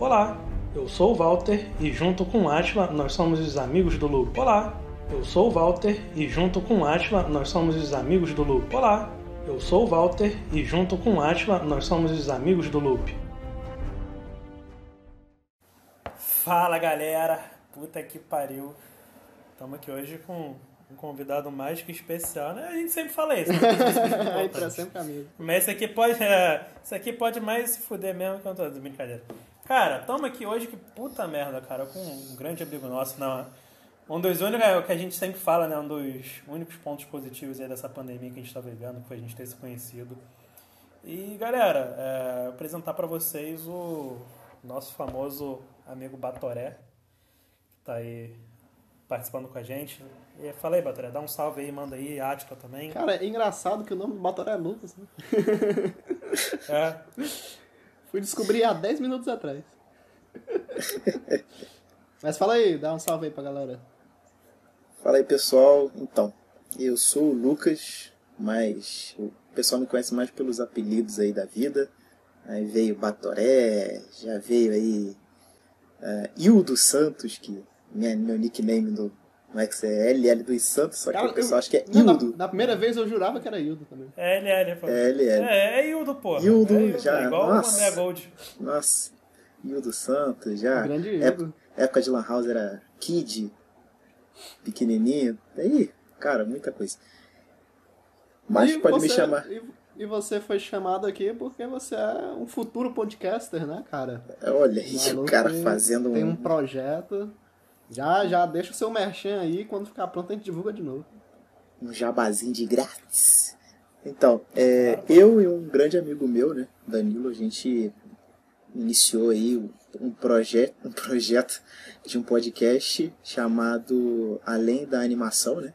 Olá, eu sou o Walter e junto com o Atila nós somos os amigos do Loop. Olá, eu sou o Walter e junto com o Atila nós somos os amigos do Loop. Olá, eu sou o Walter e junto com o Atila nós somos os amigos do Loop. Fala galera, puta que pariu. Estamos aqui hoje com um convidado mais que especial, né? A gente sempre fala isso. Aí pra sempre amigo. Mas esse aqui pode. É, esse aqui pode mais se fuder mesmo que eu tô de brincadeira. Cara, estamos aqui hoje, que puta merda, cara, com um grande amigo nosso, não. Um dos únicos é o que a gente sempre fala, né? Um dos únicos pontos positivos aí dessa pandemia que a gente tá vivendo, foi a gente ter se conhecido. E galera, é, apresentar para vocês o nosso famoso amigo Batoré, que tá aí participando com a gente. E fala aí, Batoré, dá um salve aí, manda aí, Ática também. Cara, é engraçado que o nome do Batoré é Lucas, né? É. Fui descobrir há 10 minutos atrás. Mas fala aí, dá um salve aí pra galera. Fala aí, pessoal. Então, eu sou o Lucas, mas o pessoal me conhece mais pelos apelidos aí da vida. Aí veio Batoré, já veio aí uh, Hildo Santos, que minha, meu nickname no, no X é LL dos Santos, só que Cara, o pessoal eu- acha que é Não, na, Hildo. na primeira vez eu jurava que era Hildo também. É LL, pô. É LL. É, é Hildo, pô. Hildo, é já, É igual nossa. uma Meia Gold. Nossa, Hildo Santos, já. Grande Época, Hildo. época de Lan House era Kid, pequenininho. Aí, cara, muita coisa. Mas E pode me você- chamar. E, e você foi chamado aqui porque você é um futuro podcaster, né, cara? Olha aí, o cara tem- fazendo Tem um um. projeto. Já, já deixa o seu merchan aí, quando ficar pronto a gente divulga de novo. um jabazinho de grátis. Então, é, eu e um grande amigo meu, né, Danilo, a gente iniciou aí um projeto, um projeto de um podcast chamado Além da Animação, né?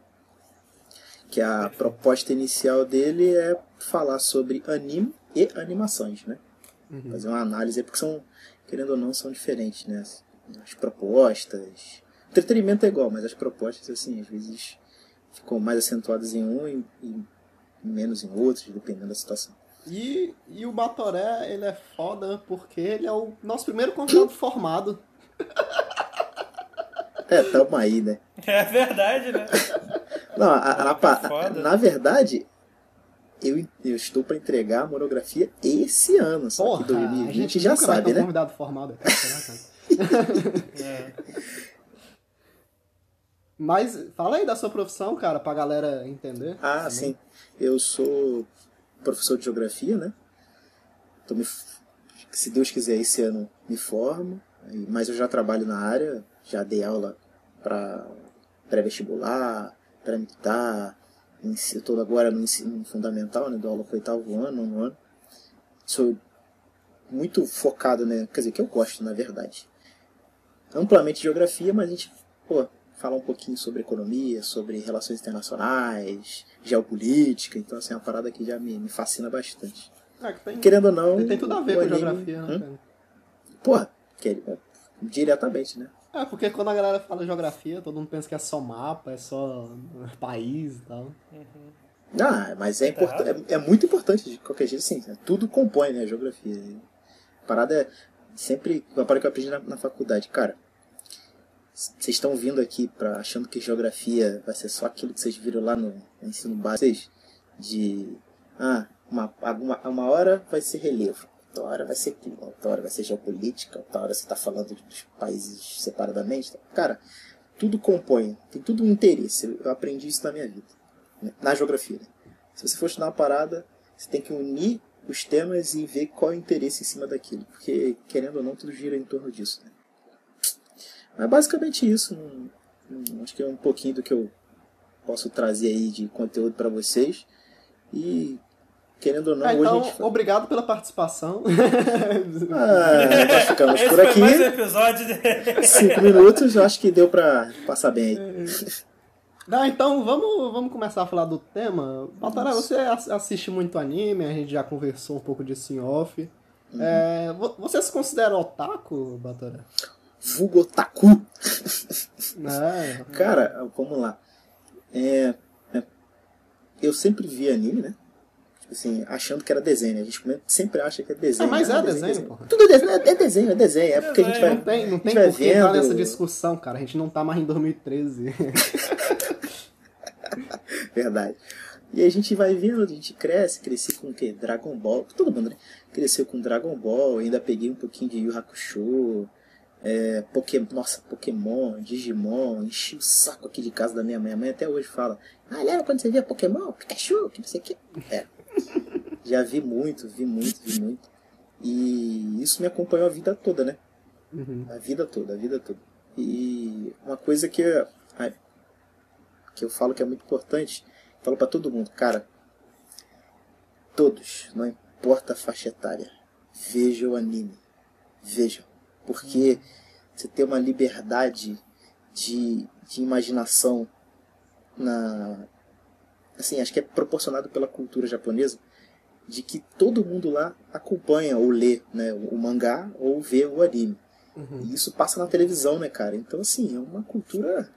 Que a proposta inicial dele é falar sobre anime e animações, né? Fazer uma análise, porque são, querendo ou não, são diferentes, né? As propostas. Entretenimento é igual, mas as propostas, assim, às vezes ficam mais acentuadas em um e, e menos em outros, dependendo da situação. E, e o Batoré, ele é foda porque ele é o nosso primeiro convidado formado. É, tamo aí, né? É verdade, né? Não, a- a- na, pa- Foda. na verdade, eu, eu estou para entregar a monografia esse ano, só Porra, que a 2020 gente já sabe, né? convidado formado. Cara, será, cara? É. Mas fala aí da sua profissão, cara, pra galera entender. Ah, também. sim. Eu sou professor de geografia, né? Tô me, se Deus quiser, esse ano me formo. Mas eu já trabalho na área, já dei aula para pré-vestibular, pré-militar. Eu estou agora no ensino fundamental, né? Dou aula para oitavo ano, nono ano. Sou muito focado, né? Quer dizer, que eu gosto, na verdade. Amplamente de geografia, mas a gente, pô, falar um pouquinho sobre economia, sobre relações internacionais, geopolítica. Então, assim, é uma parada que já me, me fascina bastante. É, que tem, Querendo ou não. tem tudo a ver com anime- geografia, né, Hum? cara? Porra, que- diretamente, né? É, porque quando a galera fala geografia, todo mundo pensa que é só mapa, é só país e tal. Ah, mas é, Tá import... é, é muito importante de qualquer jeito, sim. Tudo compõe, né, a geografia. A parada é sempre. Uma parada que eu aprendi na, na faculdade. Cara, vocês estão vindo aqui pra, achando que geografia vai ser só aquilo que vocês viram lá no ensino básico. De. Ah, uma, uma, uma hora vai ser relevo, outra hora vai ser clima, outra hora vai ser geopolítica, outra hora você tá falando dos países separadamente. Cara, tudo compõe, tem tudo um interesse. Eu aprendi isso na minha vida né, na geografia. né? Se você for estudar uma parada, você tem que unir os temas e ver qual é o interesse em cima daquilo. Porque, querendo ou não, tudo gira em torno disso. Né? Mas basicamente isso. Acho que é um pouquinho do que eu posso trazer aí de conteúdo para vocês. E, querendo ou não, Ah, hoje então, a gente... obrigado pela participação. Ah, nós ficamos Esse por foi aqui. mais um episódio de... Cinco minutos, eu acho que deu pra passar bem aí. Não, então vamos, vamos começar a falar do tema. Batará, você ass- assiste muito anime, a gente já conversou um pouco disso em off. Uhum. É, vo- você se considera otaku, Batará? Vulgo Otaku. É, Cara, vamos lá. É, é, eu sempre vi anime, né? Tipo assim, achando que era desenho. né? A gente sempre acha que é desenho. Ah, mas Ah, é desenho, porra. Tudo é desenho, é é desenho, é desenho. É porque a gente vai. Não tem, não tem por que entrar vendo- nessa discussão, cara. A gente não tá mais em 2013. Verdade. E a gente vai vendo, a gente cresce, cresci com o quê? Dragon Ball. Todo mundo, né? Cresceu com Dragon Ball, ainda peguei um pouquinho de Yu Hakusho, é, Pokémon, nossa, Pokémon, Digimon, enchi o saco aqui de casa da minha mãe. A mãe até hoje fala, ah, lembra quando você via Pokémon, Pikachu, que não sei o que. É. Já vi muito, vi muito, vi muito. E isso me acompanhou a vida toda, né? Uhum. A vida toda, a vida toda. E uma coisa que, que eu falo que é muito importante, falo pra todo mundo, cara, todos, não importa a faixa etária, vejam o anime. Vejam. Porque você tem uma liberdade de, de imaginação na. Assim, acho que é proporcionado pela cultura japonesa de que todo mundo lá acompanha ou lê né, o mangá ou vê o anime. E isso passa na televisão, né, cara? Então, assim, é uma cultura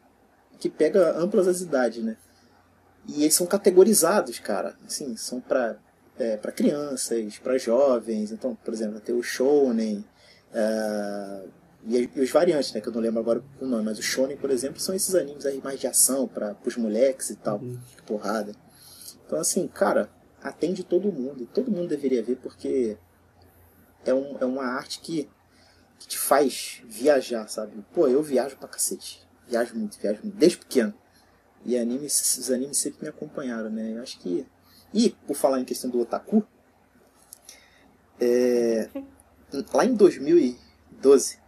que pega amplas as idades, né? E eles são categorizados, cara. Assim, são pra, é, pra crianças, pra jovens. Então, por exemplo, ter o Shonen. Ah, e, e os variantes, né? Que eu não lembro agora o nome. Mas o Shonen, por exemplo, são esses animes aí mais de ação para os moleques e tal. Porrada. Então, assim, cara, atende todo mundo. Todo mundo deveria ver porque é, um, é uma arte que, que te faz viajar, sabe? Pô, eu viajo pra cacete. Viajo muito, viajo muito. Desde pequeno. E animes, os animes sempre me acompanharam, né? Eu acho que. E, por falar em questão do otaku, é, lá em 2012,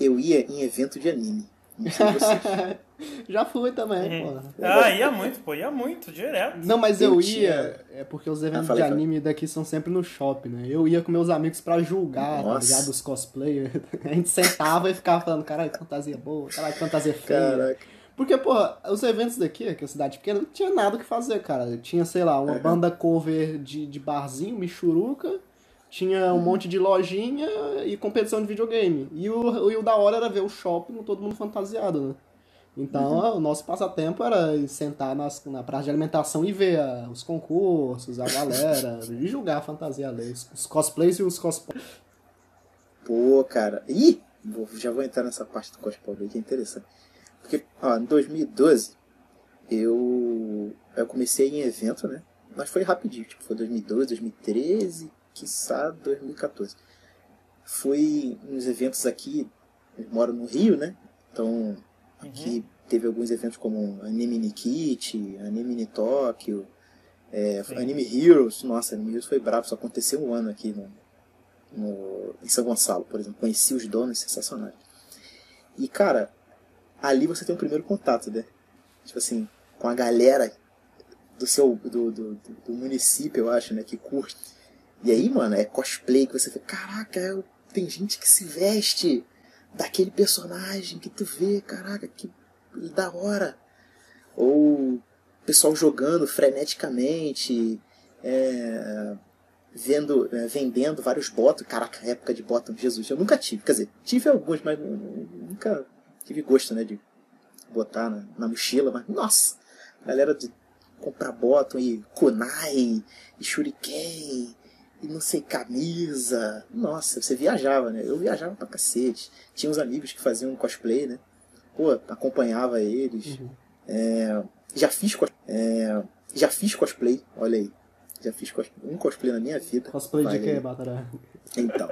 eu ia em evento de anime. Não sei você. Já fui também, Uhum. pô. Ah, ia muito, pô, ia muito, direto. Não, mas eu, Eu ia, tinha- é porque os eventos Ah, falei, de falei. anime daqui são sempre no shopping, né? Eu ia com meus amigos pra julgar, tá ligado? Os cosplayers. A gente sentava e ficava falando, caralho, que fantasia boa, caralho, que fantasia feia. Caraca. Porque, porra, os eventos daqui, que é cidade pequena, não tinha nada o que fazer, cara. Tinha, sei lá, uma banda cover de, de barzinho, michuruca, tinha um monte de lojinha e competição de videogame. E o, e o da hora era ver o shopping todo mundo fantasiado, né? Então, o nosso passatempo era sentar nas, na praça de alimentação e ver ah, os concursos, a galera, e julgar a fantasia ali, os, os cosplays e os cosplays. Pô, cara. Ih, vou- já vou entrar nessa parte do cosplay que é interessante. Porque, ó, em 2012, eu, eu comecei em evento, né? Mas foi rapidinho, tipo, foi 2012, 2013, quiçá 2014. Fui nos eventos aqui, eu moro no Rio, né? Então, aqui teve alguns eventos como Anime Nikit, Anime Ni Tóquio, é. Anime Heroes. Nossa, Anime Heroes foi bravo, só aconteceu um ano aqui no, no, em São Gonçalo, por exemplo. Conheci os donos, sensacionais. E, cara, ali você tem o primeiro contato, né? Tipo assim, com a galera do seu do, do, do- do município, eu acho, né? Que curte. E aí, mano, é cosplay que você vê, caraca, eu- tem gente que se veste daquele personagem que tu vê, caraca, que da hora. Ou pessoal jogando freneticamente, é, vendo, é, vendendo vários botões. Caraca, época de botão, Jesus, eu nunca tive. Quer dizer, tive alguns, mas nu- nu- nunca tive gosto, né, de botar na, na mochila. Mas, nossa, galera de comprar bottom e kunai, e shuriken, e não sei, camisa. Nossa, você viajava, né? Eu viajava pra cacete. Tinha uns amigos que faziam cosplay, né? Pô, acompanhava eles. É, já fiz é, já fiz cosplay, olha aí. Já fiz cos- um cosplay na minha vida. Cosplay de quê. Batará? Então,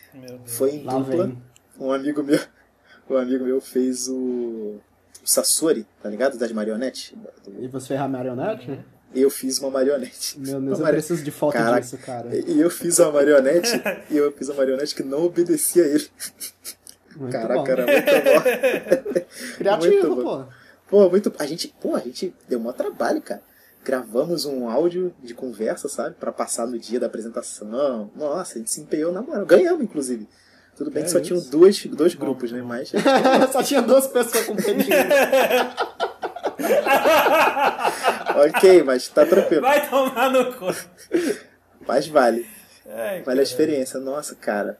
foi em Lá dupla. vem. Um amigo meu, um amigo meu fez o, o Sasori, tá ligado? Das marionetes. E você fez a marionete? Eu fiz uma marionete. Meu Uma Deus, eu mari- preciso de foto Caraca. disso, cara. E eu fiz uma marionete, e eu fiz uma marionete que não obedecia a ele. Muito Caraca, bom. era muito bom. Criativo, muito pô. Pô, muito. A gente, pô, a gente deu um trabalho, cara. Gravamos um áudio de conversa, sabe? Pra passar no dia da apresentação. Nossa, a gente se empenhou na moral. Ganhamos, inclusive. Tudo bem É que só isso. tinham dois, dois grupos, né? Mas. Só tinha duas pessoas competindo. ok, mas tá tranquilo. Vai tomar no cu. Mas vale. Ai, Vale a cara. experiência. Nossa, cara.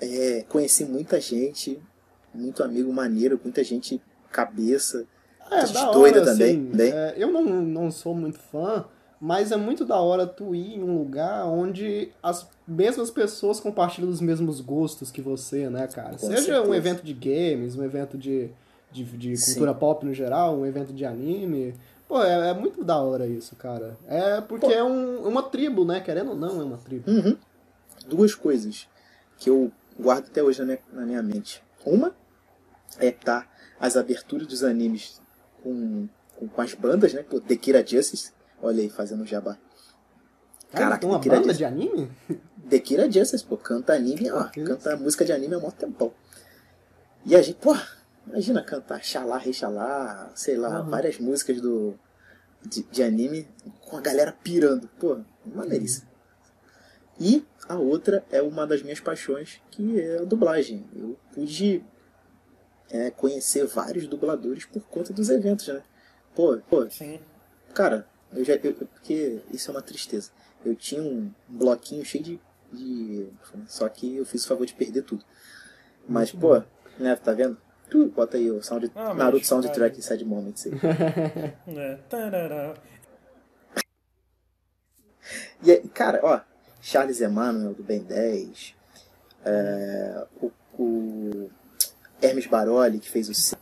É, conheci muita gente, muito amigo maneiro, muita gente cabeça. É, gente da doida hora, também, assim, bem. é, eu não, não sou muito fã, mas é muito da hora tu ir em um lugar onde as mesmas pessoas compartilham os mesmos gostos que você, né, cara? Com Seja certeza. um evento de games, um evento de, de, de Sim. cultura pop no geral, um evento de anime. Pô, é, é muito da hora isso, cara. É porque Pô. é um- uma tribo, né? Querendo ou não, é uma tribo. Uhum. Duas coisas que eu guardo até hoje na minha, na minha mente. Uma é tá as aberturas dos animes com, com, com as bandas, né? Pô, Dekira Justice, olha aí, fazendo jabá. Cara, Caraca, tem uma Dekira banda Justice. de anime? Dekira Justice, pô, canta anime, ó, canta música de anime há mó tempão. E a gente, pô, imagina cantar Xalá, Rei Xalá, sei lá, Uhum. várias músicas do, de, de anime com a galera pirando. Pô, maneiríssimo. E a outra é uma das minhas paixões, que é a dublagem. Eu pude é, conhecer vários dubladores por conta dos eventos, né? Pô, pô, Sim. Cara, eu já. eu- porque isso é uma tristeza. Eu tinha um bloquinho cheio de. de- só que eu fiz o favor de perder tudo. Mas, pô, né, tá vendo? Tu, bota aí o sound, Ah, mas, Naruto Soundtrack cara. Sad Moments aí. É. Tarará. E aí, cara, ó, Charles Emmanuel do Ben 10, é, o, o Hermes Baroli, que fez o C,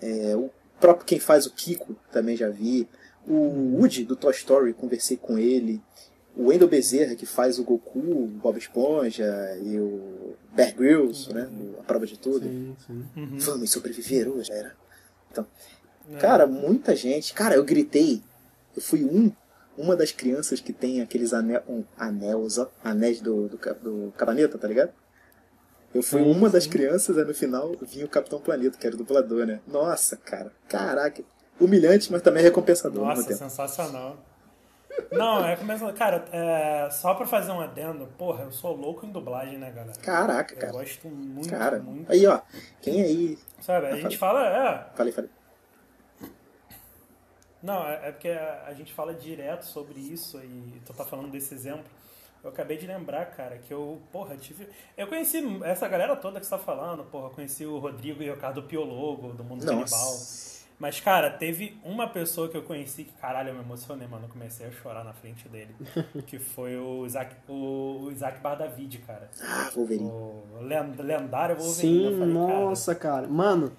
é, o próprio quem faz o Kiko, também já vi, o Woody do Toy Story, conversei com ele, o Wendell Bezerra, que faz o Goku, o Bob Esponja e o Bear Grylls, né, a prova de tudo. Sim, sim. Uhum. Vamos sobreviver hoje, era. É. Cara, muita gente. Cara, eu gritei. Eu fui um, uma das crianças que tem aqueles anel, um, anéis, ó, anéis do, do, do Cabaneta, tá ligado? Eu fui Sim, uma das crianças, aí no final vinha o Capitão Planeta, que era o dublador, né? Nossa, cara. Caraca. Humilhante, mas também recompensador ao Nossa, sensacional. Não, é começa. Cara, é, só pra fazer um adendo, porra, eu sou louco em dublagem, né, galera? Caraca, Eu cara. gosto muito, Cara, muito. aí ó, quem aí. Sabe, a gente fala, é. Falei, falei. Não, é, é porque a, a gente fala direto sobre isso e tu tá falando desse exemplo. Eu acabei de lembrar, cara, que eu, porra, tive. Eu conheci essa galera toda que você tá falando, porra, eu conheci o Rodrigo e o Ricardo Piologo, do Mundo Canibal. Mas, cara, teve uma pessoa que eu conheci que, caralho, eu me emocionei, mano. Eu comecei a chorar na frente dele. que foi o Isaac, o, o Isaac Bardavid, cara. Ah, Wolverine. O len- lendário Wolverine. Sim, falei, cara, nossa, cara. Mano,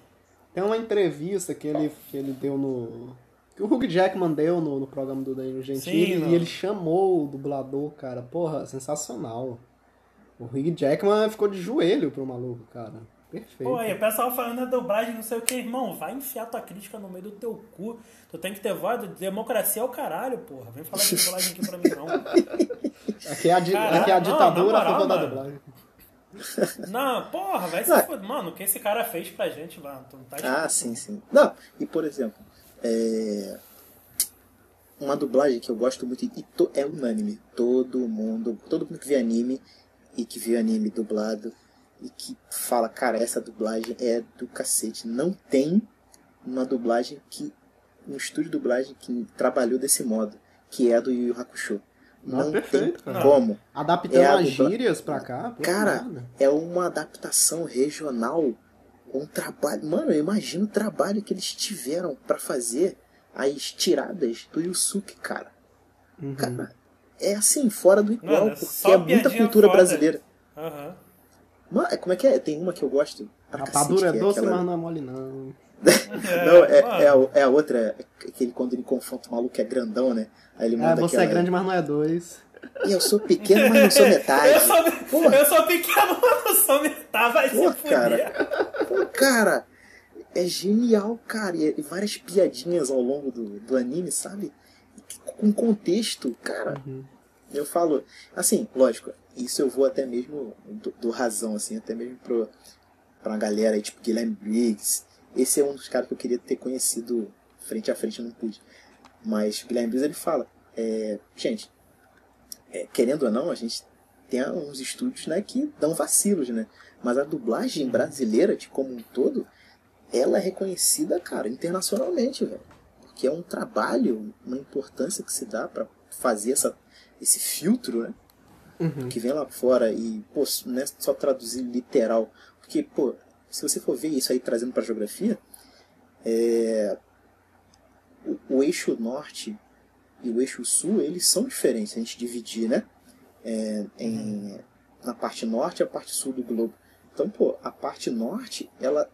tem uma entrevista que ele, que ele deu no. Que o Hugh Jackman deu no, no programa do Danilo Gentili Sim, e ele chamou o dublador, cara. Porra, sensacional. O Hugh Jackman ficou de joelho pro maluco, cara. Perfeito. Pô, aí o pessoal falando da dublagem, não sei o que, irmão, vai enfiar tua crítica no meio do teu cu. Tu tem que ter voz, democracia é o caralho, porra. Vem falar de dublagem aqui pra mim, não. Aqui é a, di- Caraca, aqui é a não, ditadura na a favor moral, da dublagem. Não, porra, vai se Ah. foder. Mano, o que esse cara fez pra gente, mano, tu não tá Ah, sim, sim. Não, e por exemplo, é... uma dublagem que eu gosto muito e to- é unânime. Todo mundo, todo mundo que vê anime e que vê anime dublado e que fala, cara, essa dublagem é do cacete. Não tem uma dublagem que. um estúdio de dublagem que trabalhou desse modo, que é a do Yu Yu Hakusho. Não, Não, perfeito, tem cara. como. Adaptando É a as dubla- gírias pra cá. Cara, nada. é uma adaptação regional, um trabalho. Mano, eu imagino o trabalho que eles tiveram pra fazer as tiradas do Yusuke, cara. Uhum. Cara, é assim, fora do igual, Mano, é porque é muita cultura foda. brasileira. Aham. Mano, é- como é que é? Tem uma que eu gosto. pra Rapadura cacete, é doce, aquela- mas não é mole, não. Não, é, mano. é, a, é a outra, aquele quando ele confronta o maluco que é grandão, né? Aí ele É, manda você aquela. é grande, mas não é dois. Eu sou pequeno, mas não sou metade. Eu sou, eu sou pequeno, mas não sou metade, vai Pô, se cara. Pô, cara, é genial, cara. E e várias piadinhas ao longo do, do anime, sabe? Com contexto, cara. Uhum. Eu falo, assim, lógico, isso eu vou até mesmo do, do razão, assim, até mesmo pro, pra uma galera aí, tipo Guilherme Briggs. Esse é um dos caras que eu queria ter conhecido frente a frente, eu não pude. Mas Guilherme Briggs, ele fala, é, gente, é, querendo ou não, a gente tem uns estúdios né, que dão vacilos, né? Mas a dublagem brasileira, de como um todo, ela é reconhecida, cara, internacionalmente, velho. Porque é um trabalho, uma importância que se dá pra fazer essa, esse filtro, né? Uhum. Que vem lá fora e, pô, não é só traduzir literal. Porque, pô, se você for ver isso aí trazendo pra geografia, é... o, o eixo norte e o eixo sul, eles são diferentes, a gente dividir, né? É, em, na parte norte e a parte sul do globo. Então, pô, a parte norte, ela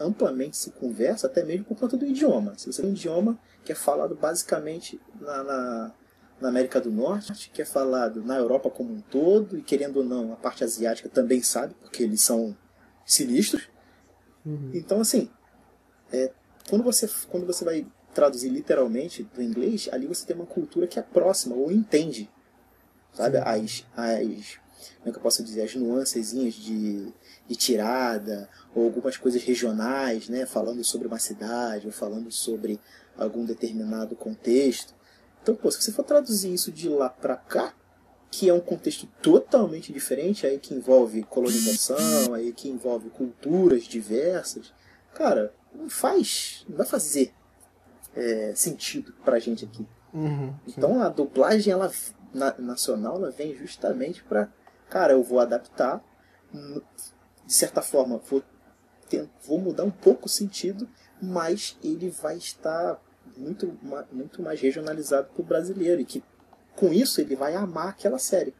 amplamente se conversa, até mesmo por conta do idioma. Se você tem um idioma que é falado basicamente na, na, na, América do Norte, que é falado na Europa como um todo, e querendo ou não, a parte asiática também sabe, porque eles são sinistros. Uhum. Então, assim, é, quando, você, quando você vai traduzir literalmente do inglês, ali você tem uma cultura que é próxima, ou entende, sabe? As, as, como é que eu posso dizer, as nuancezinhas de, de tirada, ou algumas coisas regionais, né, falando sobre uma cidade, ou falando sobre algum determinado contexto. Então, pô, se você for traduzir isso de lá para cá, que é um contexto totalmente diferente, aí que envolve colonização, aí que envolve culturas diversas, cara, não faz, não vai fazer é, sentido pra gente aqui. Uhum, então a dublagem ela, na, nacional ela vem justamente para cara, eu vou adaptar, de certa forma, vou, vou mudar um pouco o sentido, mas ele vai estar muito, muito mais regionalizado para o brasileiro. E que com isso ele vai amar aquela série.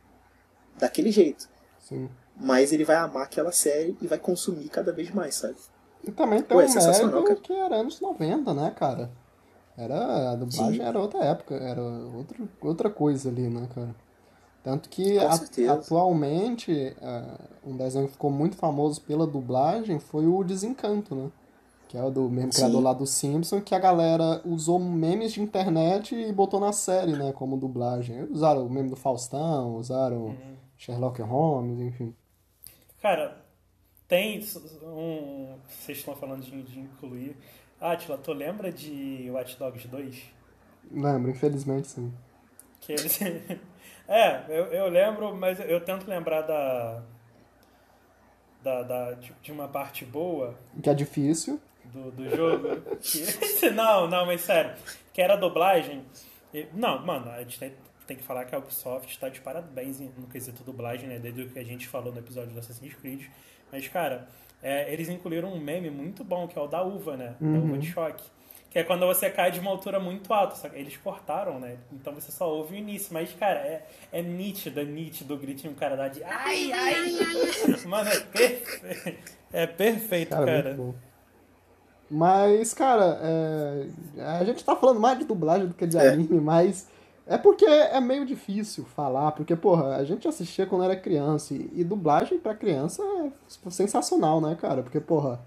Daquele jeito. Sim. Mas ele vai amar aquela série e vai consumir cada vez mais, sabe? E também tem Pô, um é mérito que era anos 90, né, cara? Era, a dublagem Sim. era outra época, era outro, outra coisa ali, né, cara? Tanto que a, atualmente uh, um desenho que ficou muito famoso pela dublagem foi o Desencanto, né? Que é o do mesmo Sim. criador lá do Simpson, que a galera usou memes de internet e botou na série, né? Como dublagem. Usaram o meme do Faustão, usaram uhum. Sherlock Holmes, enfim. Cara, tem um. Vocês estão falando de, de incluir. Atila, tu lembra de Watch Dogs 2? Lembro, infelizmente sim. Que eles. É, eu, eu lembro, mas eu tento lembrar da. da, da de uma parte boa. Que é difícil. Do, do jogo. não, não, mas sério. Que era a dublagem. Não, mano, a gente tem, tem que falar que a Ubisoft está de parabéns no quesito dublagem, né? Desde o que a gente falou no episódio do Assassin's Creed. Mas, cara, é, eles incluíram um meme muito bom, que é o da uva, né? Uhum. Da uva de choque. Que é quando você cai de uma altura muito alta. Só que eles cortaram, né? Então você só ouve o início. Mas, cara, é, é nítido, é nítido o gritinho o cara dá de ai, ai, ai. Mano, é perfeito. É perfeito, cara. cara. Mas, cara, é... a gente tá falando mais de dublagem do que de é. anime, mas é porque é meio difícil falar, porque, porra, a gente assistia quando era criança, e, e dublagem pra criança é sensacional, né, cara? Porque, porra,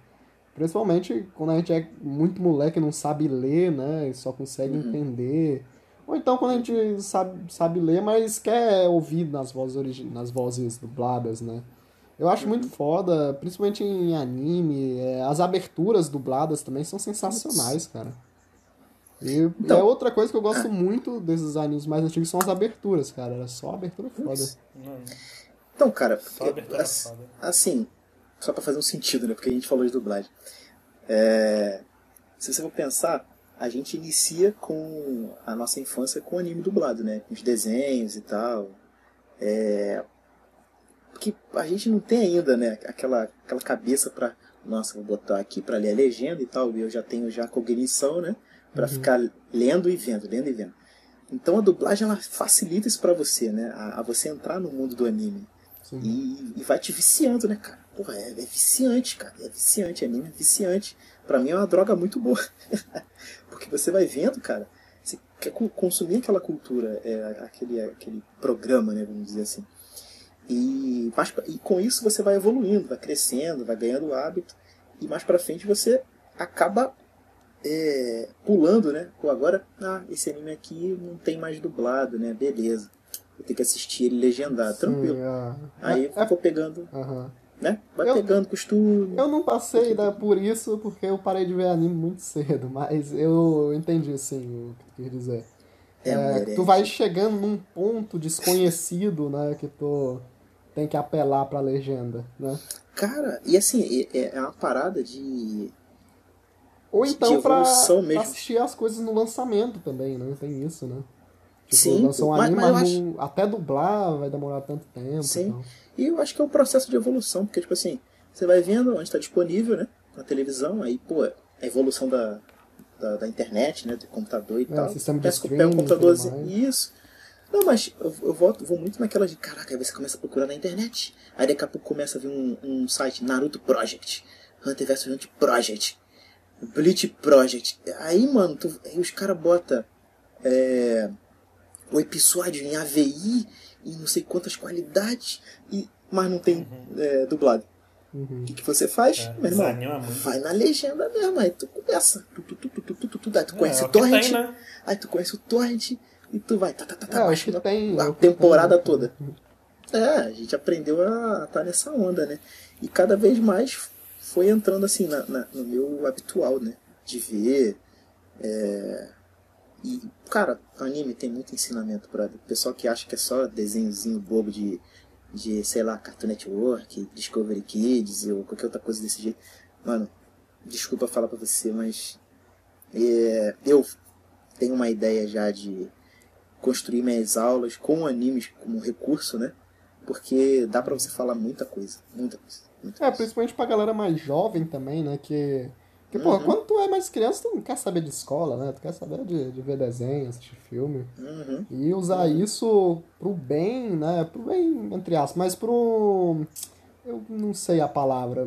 Principalmente quando a gente é muito moleque e não sabe ler, né? E só consegue uhum. entender. Ou então quando a gente sabe, sabe ler, mas quer ouvir nas vozes, nas vozes dubladas, né? Eu acho muito foda, principalmente em anime. É, as aberturas dubladas também são sensacionais, cara. E, então, é outra coisa que eu gosto muito desses animes mais antigos são as aberturas, cara. Era só abertura foda. Então, cara, assim, só para fazer um sentido, né? Porque a gente falou de dublagem. É, se você for pensar, a gente inicia com a nossa infância com anime dublado, né? Com os desenhos e tal. É, porque a gente não tem ainda, né? Aquela, aquela cabeça para nossa, vou botar aqui para ler a legenda e tal. E eu já tenho já cognição, né? Para uhum. ficar lendo e vendo, lendo e vendo. Então a dublagem ela facilita isso para você, né? A, a, você entrar no mundo do anime. E, e, vai te viciando, né, cara? Porra, é, é, viciante, cara. É viciante, anime é viciante. Pra mim é uma droga muito boa. Porque você vai vendo, cara, você quer consumir aquela cultura, é, aquele, aquele programa, né, vamos dizer assim. E, mais, e com isso você vai evoluindo, vai crescendo, vai ganhando hábito. E mais pra frente você acaba é, pulando, né? Pô, agora, ah, esse anime aqui não tem mais dublado, né? Beleza. Vou ter que assistir ele legendado, Sim, tranquilo. É. Aí é, vou pegando. Uhum né? Vai eu, pegando costume. Eu não passei né, por isso porque eu parei de ver anime muito cedo, mas eu entendi sim o que tu quer dizer. É, é, tu vai chegando num ponto desconhecido, né? Que tu tem que apelar pra legenda, né? Cara, e assim, é, é uma parada de. Ou então de pra, mesmo. pra assistir as coisas no lançamento também, né? Tem isso, né? Tipo, Sim, lançou um anime, mas, mas acho... até dublar vai demorar tanto tempo. Sim. Então. E eu acho que é um processo de evolução, porque, tipo assim, você vai vendo onde está disponível, né? Na televisão, aí, pô, a evolução da, da, da internet, né? Do computador e É, tal. sistema de Parece que eu pego o streaming e computador tudo assim, isso. Não, mas eu, eu volto, vou muito naquela de, caraca, aí você começa a procurar na internet. Aí daqui a pouco começa a vir um, um site, Naruto Project, Hunter vs Hunter Project, Bleach Project. Aí, mano, tu- aí os caras botam é, o episódio em AVI e não sei quantas qualidades, e, mas não tem é, dublado. Uhum. O que, que você faz, É, meu irmão? Vai na legenda mesmo, aí tu começa. Tu, tu, tu, tu, tu, tu, tu, tu, aí tu É, conhece é o torrent, tem, né? aí tu conhece o torrent e tu vai tá, tá, tá, tá, É, o baixando que tem, a temporada tem. toda. É, a gente aprendeu a estar nessa onda, né? E cada vez mais foi entrando assim na, na- no meu habitual, né? De ver. é, E, cara, anime tem muito ensinamento, brother. O pessoal que acha que é só desenhozinho bobo de, de sei lá, Cartoon Network, Discovery Kids ou qualquer outra coisa desse jeito. Mano, desculpa falar pra você, mas. é, eu tenho uma ideia já de construir minhas aulas com animes como recurso, né? Porque dá pra você falar muita coisa. Muita coisa. Muita É, coisa. principalmente pra galera mais jovem também, né? Que. Que, porra, Uhum. quando tu é mais criança, tu não quer saber de escola, né? Tu quer saber de, de ver desenho, assistir filme. Uhum. E usar isso pro bem, né? Pro bem, entre aspas, mas pro. Eu não sei a palavra.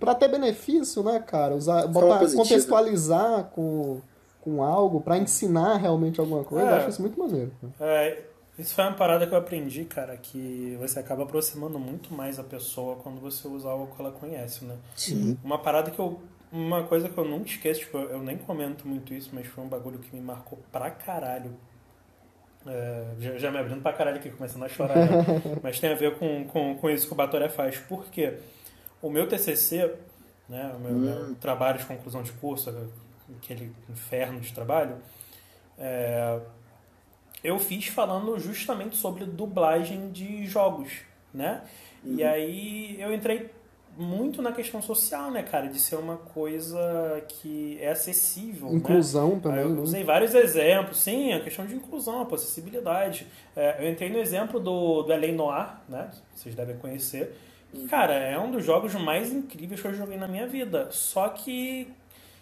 Pra ter benefício, né, cara? Usar, botar, contextualizar com, com algo, pra ensinar realmente alguma coisa, É. eu acho isso muito maneiro. É, isso foi uma parada que eu aprendi, cara, que você acaba aproximando muito mais a pessoa quando você usa algo que ela conhece, né? Sim. Uma parada que eu. Uma coisa que eu nunca esqueço, tipo, eu nem comento muito isso, mas foi um bagulho que me marcou pra caralho. É, já, já me abrindo pra caralho aqui, começando a chorar. né? mas tem a ver com, com, com isso que o Batoré faz. Por quê? O meu TCC, né, o meu, meu trabalho de conclusão de curso, aquele inferno de trabalho, é, eu fiz falando justamente sobre dublagem de jogos, né? E aí eu entrei muito na questão social, né, cara? De ser uma coisa que é acessível, né? Inclusão Aí também, Eu né? usei vários exemplos, sim, a questão de inclusão, pô, acessibilidade. É, eu entrei no exemplo do, do L.A. Noir, né? Vocês devem conhecer. Cara, é um dos jogos mais incríveis que eu joguei na minha vida. Só que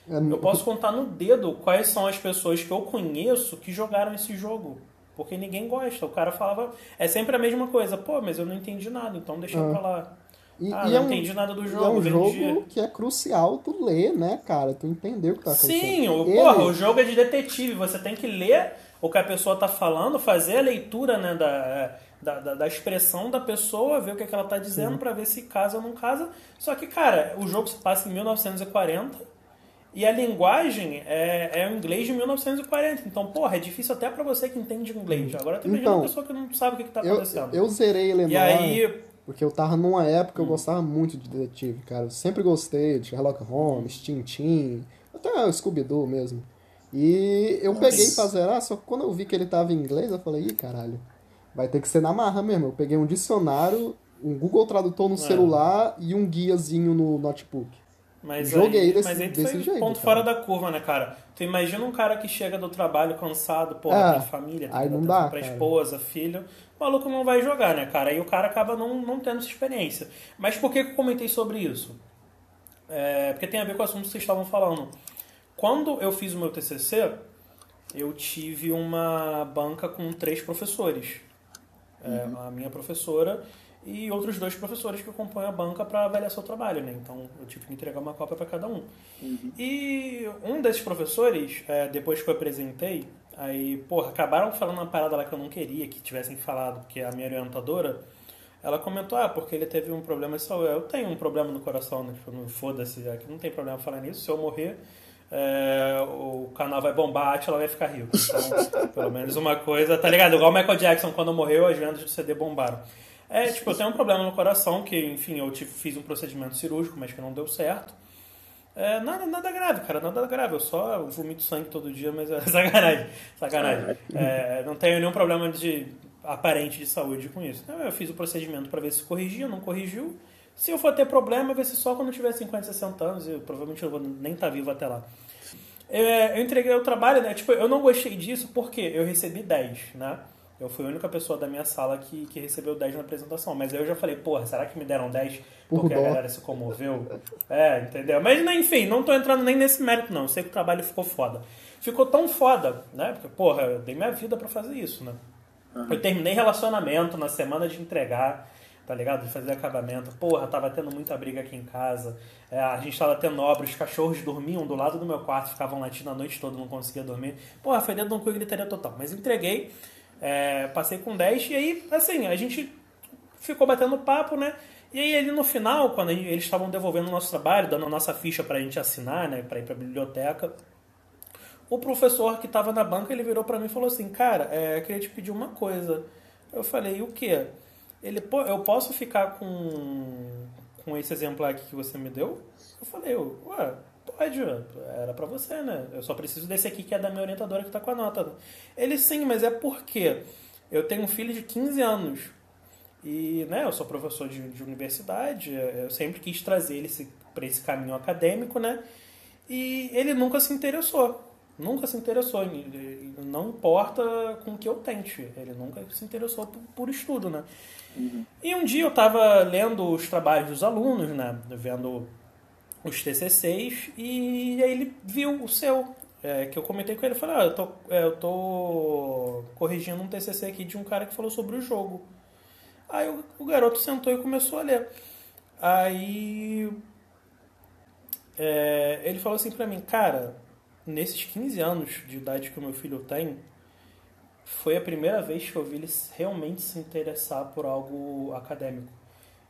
É, eu posso contar no dedo quais são as pessoas que eu conheço que jogaram esse jogo. Porque ninguém gosta. O cara falava. É sempre a mesma coisa. Pô, mas eu não entendi nada, então deixa Ah. pra lá. E, ah, e não é um, entendi nada do e jogo. é um jogo que é crucial tu ler, né, cara? Tu entender o que tá acontecendo. Sim, o, Ele- porra, o jogo é de detetive. Você tem que ler o que a pessoa tá falando, fazer a leitura né, da, da, da, da expressão da pessoa, ver o que, é que ela tá dizendo pra ver se casa ou não casa. Só que, cara, o jogo se passa em 1940 e a linguagem é, é o inglês de 1940. Então, porra, é difícil até pra você que entende inglês. Agora tu imagina Então, uma pessoa que não sabe o que, que tá Eu, acontecendo. eu zerei Eleanor, e aí, porque eu tava numa época que Hum. eu gostava muito de detetive, cara. Eu sempre gostei de Sherlock Holmes, Tintin, até o Scooby-Doo mesmo. E eu Nossa. peguei pra zerar, só que quando eu vi que ele tava em inglês, eu falei, ih, caralho, vai ter que ser na marra mesmo. Eu peguei um dicionário, um Google Tradutor no É. celular e um guiazinho no notebook. Mas Joguei aí, desse- mas aí tu desse foi jeito, ponto cara. fora da curva, né, cara? Tu imagina um cara que chega do trabalho cansado, pô, É, tem família, tem aí que dar não dá, pra cara. esposa, filho. O maluco não vai jogar, né, cara? Aí o cara acaba não, não tendo essa experiência. Mas por que que eu comentei sobre isso? É, porque tem a ver com o assunto que vocês estavam falando. Quando eu fiz o meu TCC, eu tive uma banca com três professores. É, A minha professora e outros dois professores que compõem a banca para avaliar seu trabalho, né? Então eu tive que entregar uma cópia para cada um. E um desses professores, é, depois que eu apresentei, aí, porra, acabaram falando uma parada lá que eu não queria que tivessem falado, porque a minha orientadora, ela comentou, ah, porque ele teve um problema de saúde. Eu tenho um problema no coração, né? Tipo, foda-se, aqui não tem problema falar nisso. Se eu morrer, é, o canal vai bombar, a Atila vai ficar rico. Então, pelo menos uma coisa, tá ligado? Igual o Michael Jackson, quando morreu, as vendas do CD bombaram. É, tipo, eu tenho um problema no coração, que, enfim, eu tive, fiz um procedimento cirúrgico, mas que não deu certo. É, nada, nada grave, cara, nada grave. Eu só vomito sangue todo dia, mas é sacanagem. Sacanagem. É, não tenho nenhum problema de aparente de saúde com isso. Eu fiz o procedimento para ver se corrigia, não corrigiu. Se eu for ter problema, vai ser só quando eu tiver 50, 60 anos. E provavelmente eu vou nem estar vivo até lá. É, eu entreguei o trabalho, né? Tipo, eu não gostei disso porque eu recebi 10, né? Eu fui a única pessoa da minha sala que, que recebeu 10 na apresentação. Mas aí eu já falei, porra, será que me deram 10 Por porque a dó. galera se comoveu? É, entendeu? Mas né, enfim, não tô entrando nem nesse mérito, não. Eu sei que o trabalho ficou foda. Ficou tão foda, né? Porque, porra, eu dei minha vida pra fazer isso, né? Eu terminei relacionamento na semana de entregar, tá ligado? De fazer acabamento. Porra, tava tendo muita briga aqui em casa. É, a gente tava tendo obra, os cachorros dormiam do lado do meu quarto, ficavam latindo a noite toda, não conseguia dormir. Porra, foi dentro de um cu e gritaria total. Mas entreguei, é, passei com 10 e aí, assim, a gente ficou batendo papo, né? E aí ali no final, quando a gente- eles estavam devolvendo o nosso trabalho, dando a nossa ficha pra gente assinar, né? Pra ir pra biblioteca, o professor que estava na banca, ele virou para mim e falou assim, cara, é, eu queria te pedir uma coisa. Eu falei, o quê? Ele, eu posso ficar com, com esse exemplar aqui que você me deu? Eu falei, ué, pode, era para você, né? Eu só preciso desse aqui que é da minha orientadora que tá com a nota. Ele, sim, mas é porque eu tenho um filho de 15 anos. E, né, eu sou professor de, de universidade, eu sempre quis trazer ele para esse caminho acadêmico, né? E ele nunca se interessou. Nunca se interessou. Não importa com o que eu tente. Ele nunca se interessou por, por estudo, né? E um dia eu estava lendo os trabalhos dos alunos, né? Vendo os TCCs e aí ele viu o seu. é, que eu comentei com ele. Falei, ah, eu tô, é, eu tô corrigindo um TCC aqui de um cara que falou sobre o jogo. Aí o, o garoto sentou e começou a ler. Aí é, ele falou assim pra mim, cara, nesses 15 anos de idade que o meu filho tem, foi a primeira vez que eu vi ele realmente se interessar por algo acadêmico.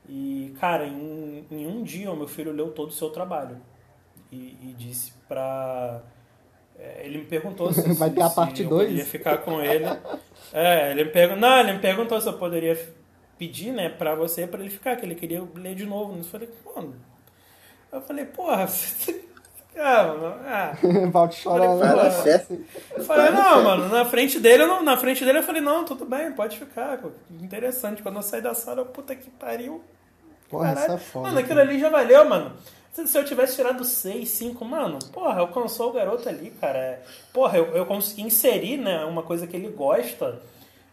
E, cara, em, em um dia o meu filho leu todo o seu trabalho. E, e disse pra. é, ele me perguntou se, Vai se- ter a se parte eu dois? poderia ficar com ele. É, ele me perguntou. Não, ele me perguntou se eu poderia pedir, né, pra você, pra ele ficar, que ele queria ler de novo. Eu falei, mano. Eu falei, porra, ah, mano, ah. Valde chorando. Na fé. Eu falei, não, mano, na frente dele, eu não, na frente dele eu falei, não, tudo bem, pode ficar, pô. Interessante. Quando eu saí da sala, eu, puta que pariu. Porra, isso é foda. Mano, aquilo ali já valeu, mano. Se, eu tivesse tirado 6, 5, mano, porra, alcançou o garoto ali, cara. É, porra, eu, eu consegui inserir, né, uma coisa que ele gosta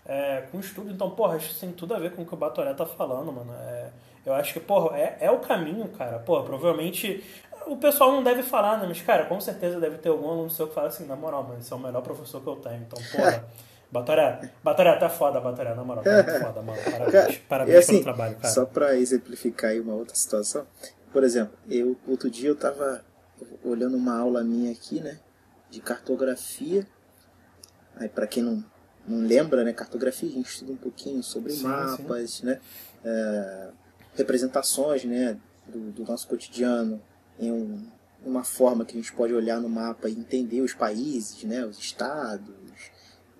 é, com estudo. Então, porra, acho que tem tudo a ver com o que o Batoré tá falando, mano. É, eu acho que, porra, é, é o caminho, cara. Porra, provavelmente o pessoal não deve falar, né? Mas, cara, com certeza deve ter algum aluno seu que fala assim, na moral, mano, esse é o melhor professor que eu tenho. Então, porra. Batoré, Batoré, tá foda, Batoré, na moral, tá foda, mano. Parabéns, Cara, parabéns assim, pelo trabalho, cara. Só pra exemplificar aí uma outra situação. Por exemplo, eu outro dia eu tava olhando uma aula minha aqui, né? De cartografia. Aí pra quem não, não lembra, né? Cartografia a gente estuda um pouquinho sobre Sim, mapas, né? é, representações, né? Do, do nosso cotidiano em um- uma forma que a gente pode olhar no mapa e entender os países, né? Os estados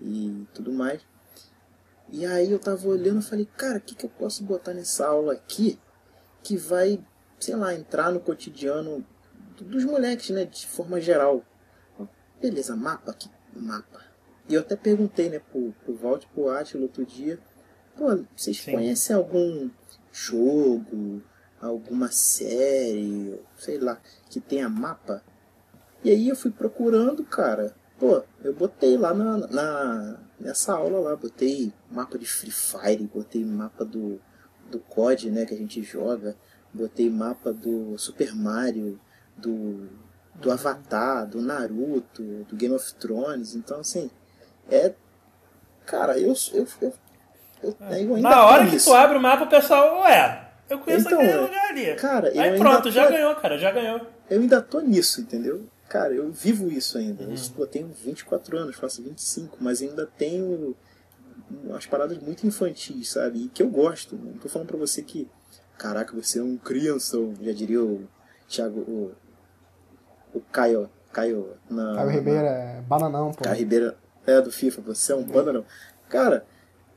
e tudo mais. E aí eu tava olhando e falei, cara, o que, que eu posso botar nessa aula aqui que vai, sei lá, entrar no cotidiano do- dos moleques, né, de forma geral. Beleza, mapa, que mapa. E eu até perguntei, né, pro, pro Walt pro Atila outro dia, pô, vocês Sim. conhecem algum jogo, alguma série, sei lá, que tenha mapa? E aí eu fui procurando, cara. Pô, eu botei lá na, na nessa aula lá, botei mapa de Free Fire, botei mapa do do COD, né, que a gente joga, botei mapa do Super Mario, do do Avatar, do Naruto, do Game of Thrones. Então assim, é cara, eu eu, eu, eu, eu ainda Na hora que nisso. tu abre o mapa, o pessoal, ué, eu conheço Então, aquele é. lugar ali. Cara, eu Aí pronto, já ganhou, cara, já ganhou. eu ainda tô nisso, entendeu? Cara, eu vivo isso ainda. Uhum. Eu, tenho 24 anos, faço 25, mas ainda tenho umas paradas muito infantis, sabe? E que eu gosto. Não tô falando pra você que, caraca, você é um crianção, já diria o Thiago, o, o Caio, Caio, na, Caio Ribeiro é bananão, pô. Caio Ribeiro é do FIFA, você é um banda não. Cara,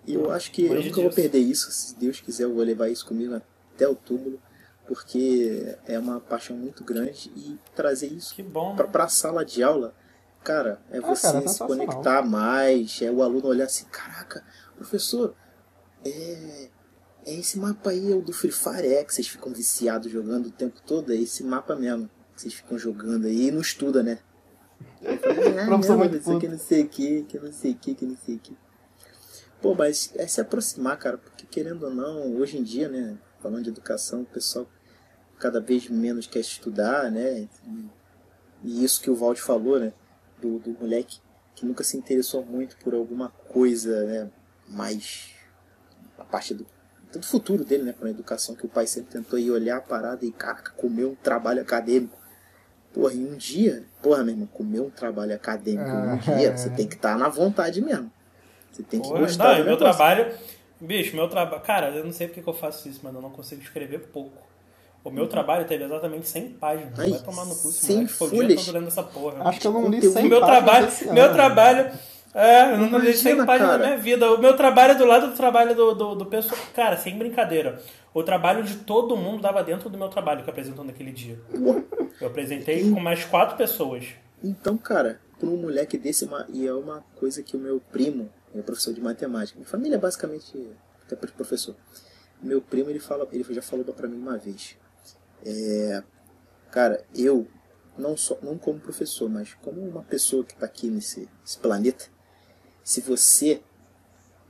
eu acho que eu Longe nunca vou disso. perder isso, se Deus quiser eu vou levar isso comigo até o túmulo, porque é uma paixão muito grande e trazer isso Que bom, pra, né? pra sala de aula, cara, é Ah, você cara, é se conectar mais, é o aluno olhar assim, caraca, professor, é, é esse mapa aí, é o do Free Fire, é que vocês ficam viciados jogando o tempo todo, é esse mapa mesmo, que vocês ficam jogando aí e não estuda, né? Eu falei, ah, não, aqui puto. não sei o que, que não sei o que, que não sei o que. Pô, mas é se aproximar, cara, porque querendo ou não, hoje em dia, né, falando de educação, o pessoal cada vez menos quer estudar, né? E, isso que o Valde falou, né? Do, do moleque que nunca se interessou muito por alguma coisa, né? Mais a parte do, do futuro dele, né? Para a educação, que o pai sempre tentou ir olhar a parada e, caraca, comer um trabalho acadêmico. Porra, em um dia, porra, meu irmão, comer um trabalho acadêmico em um Ah, dia, é. você tem que estar na vontade mesmo. Você tem que Porra, gostar não, do e meu negócio. trabalho. Bicho, meu trabalho. Cara, eu não sei porque que eu faço isso, mas eu não consigo escrever pouco. O meu trabalho teve exatamente 100 páginas. Ai, Vai tomar no cu, 100 moleque ficou o dia folhas. todo lendo essa porra. Acho que eu não li Conteúdo. 100 meu páginas trabalho, esse meu trabalho. É, eu não li 100 Imagina, páginas cara. da minha vida. O meu trabalho é do lado do trabalho do, do, do pessoal. Cara, sem brincadeira. O trabalho de todo mundo dava dentro do meu trabalho que eu apresentou naquele dia. Eu apresentei com mais quatro pessoas. Então, cara, para um moleque desse, uma- e é uma coisa que o meu primo, é professor de matemática, minha família é basicamente até professor. Meu primo, ele fala, ele já falou para mim uma vez. É, cara, eu não só não como professor, mas como uma pessoa que está aqui nesse, nesse planeta, se você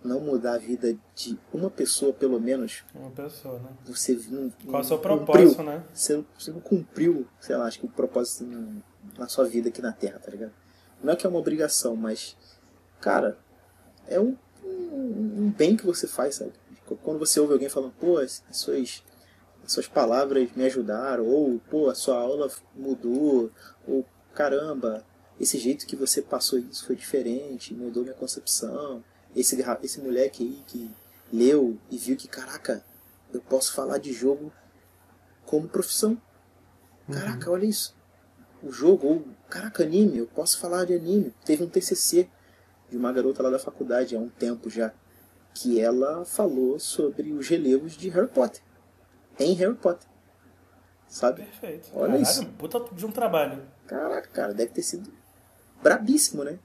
não mudar a vida de uma pessoa pelo menos, Uma pessoa, né? você não, Qual é o seu propósito, cumpriu né? você, você não cumpriu, sei lá, acho que o propósito na, na sua vida aqui na Terra, tá ligado? Não é que é uma obrigação, mas, cara, é um, um, um bem que você faz, sabe? Quando você ouve alguém falando, pô, as as suas palavras me ajudaram, ou, pô, a sua aula mudou, ou, caramba, esse jeito que você passou isso foi diferente, mudou minha concepção. Esse, esse moleque aí que leu e viu que, caraca, eu posso falar de jogo como profissão. Caraca, olha isso. O jogo, ou, caraca, anime, eu posso falar de anime. Teve um TCC de uma garota lá da faculdade há um tempo já, que ela falou sobre os relevos de Harry Potter. Em Harry Potter. Sabe? Perfeito. Olha Caralho, isso. puta de um trabalho. Caraca, cara, deve ter sido brabíssimo, né?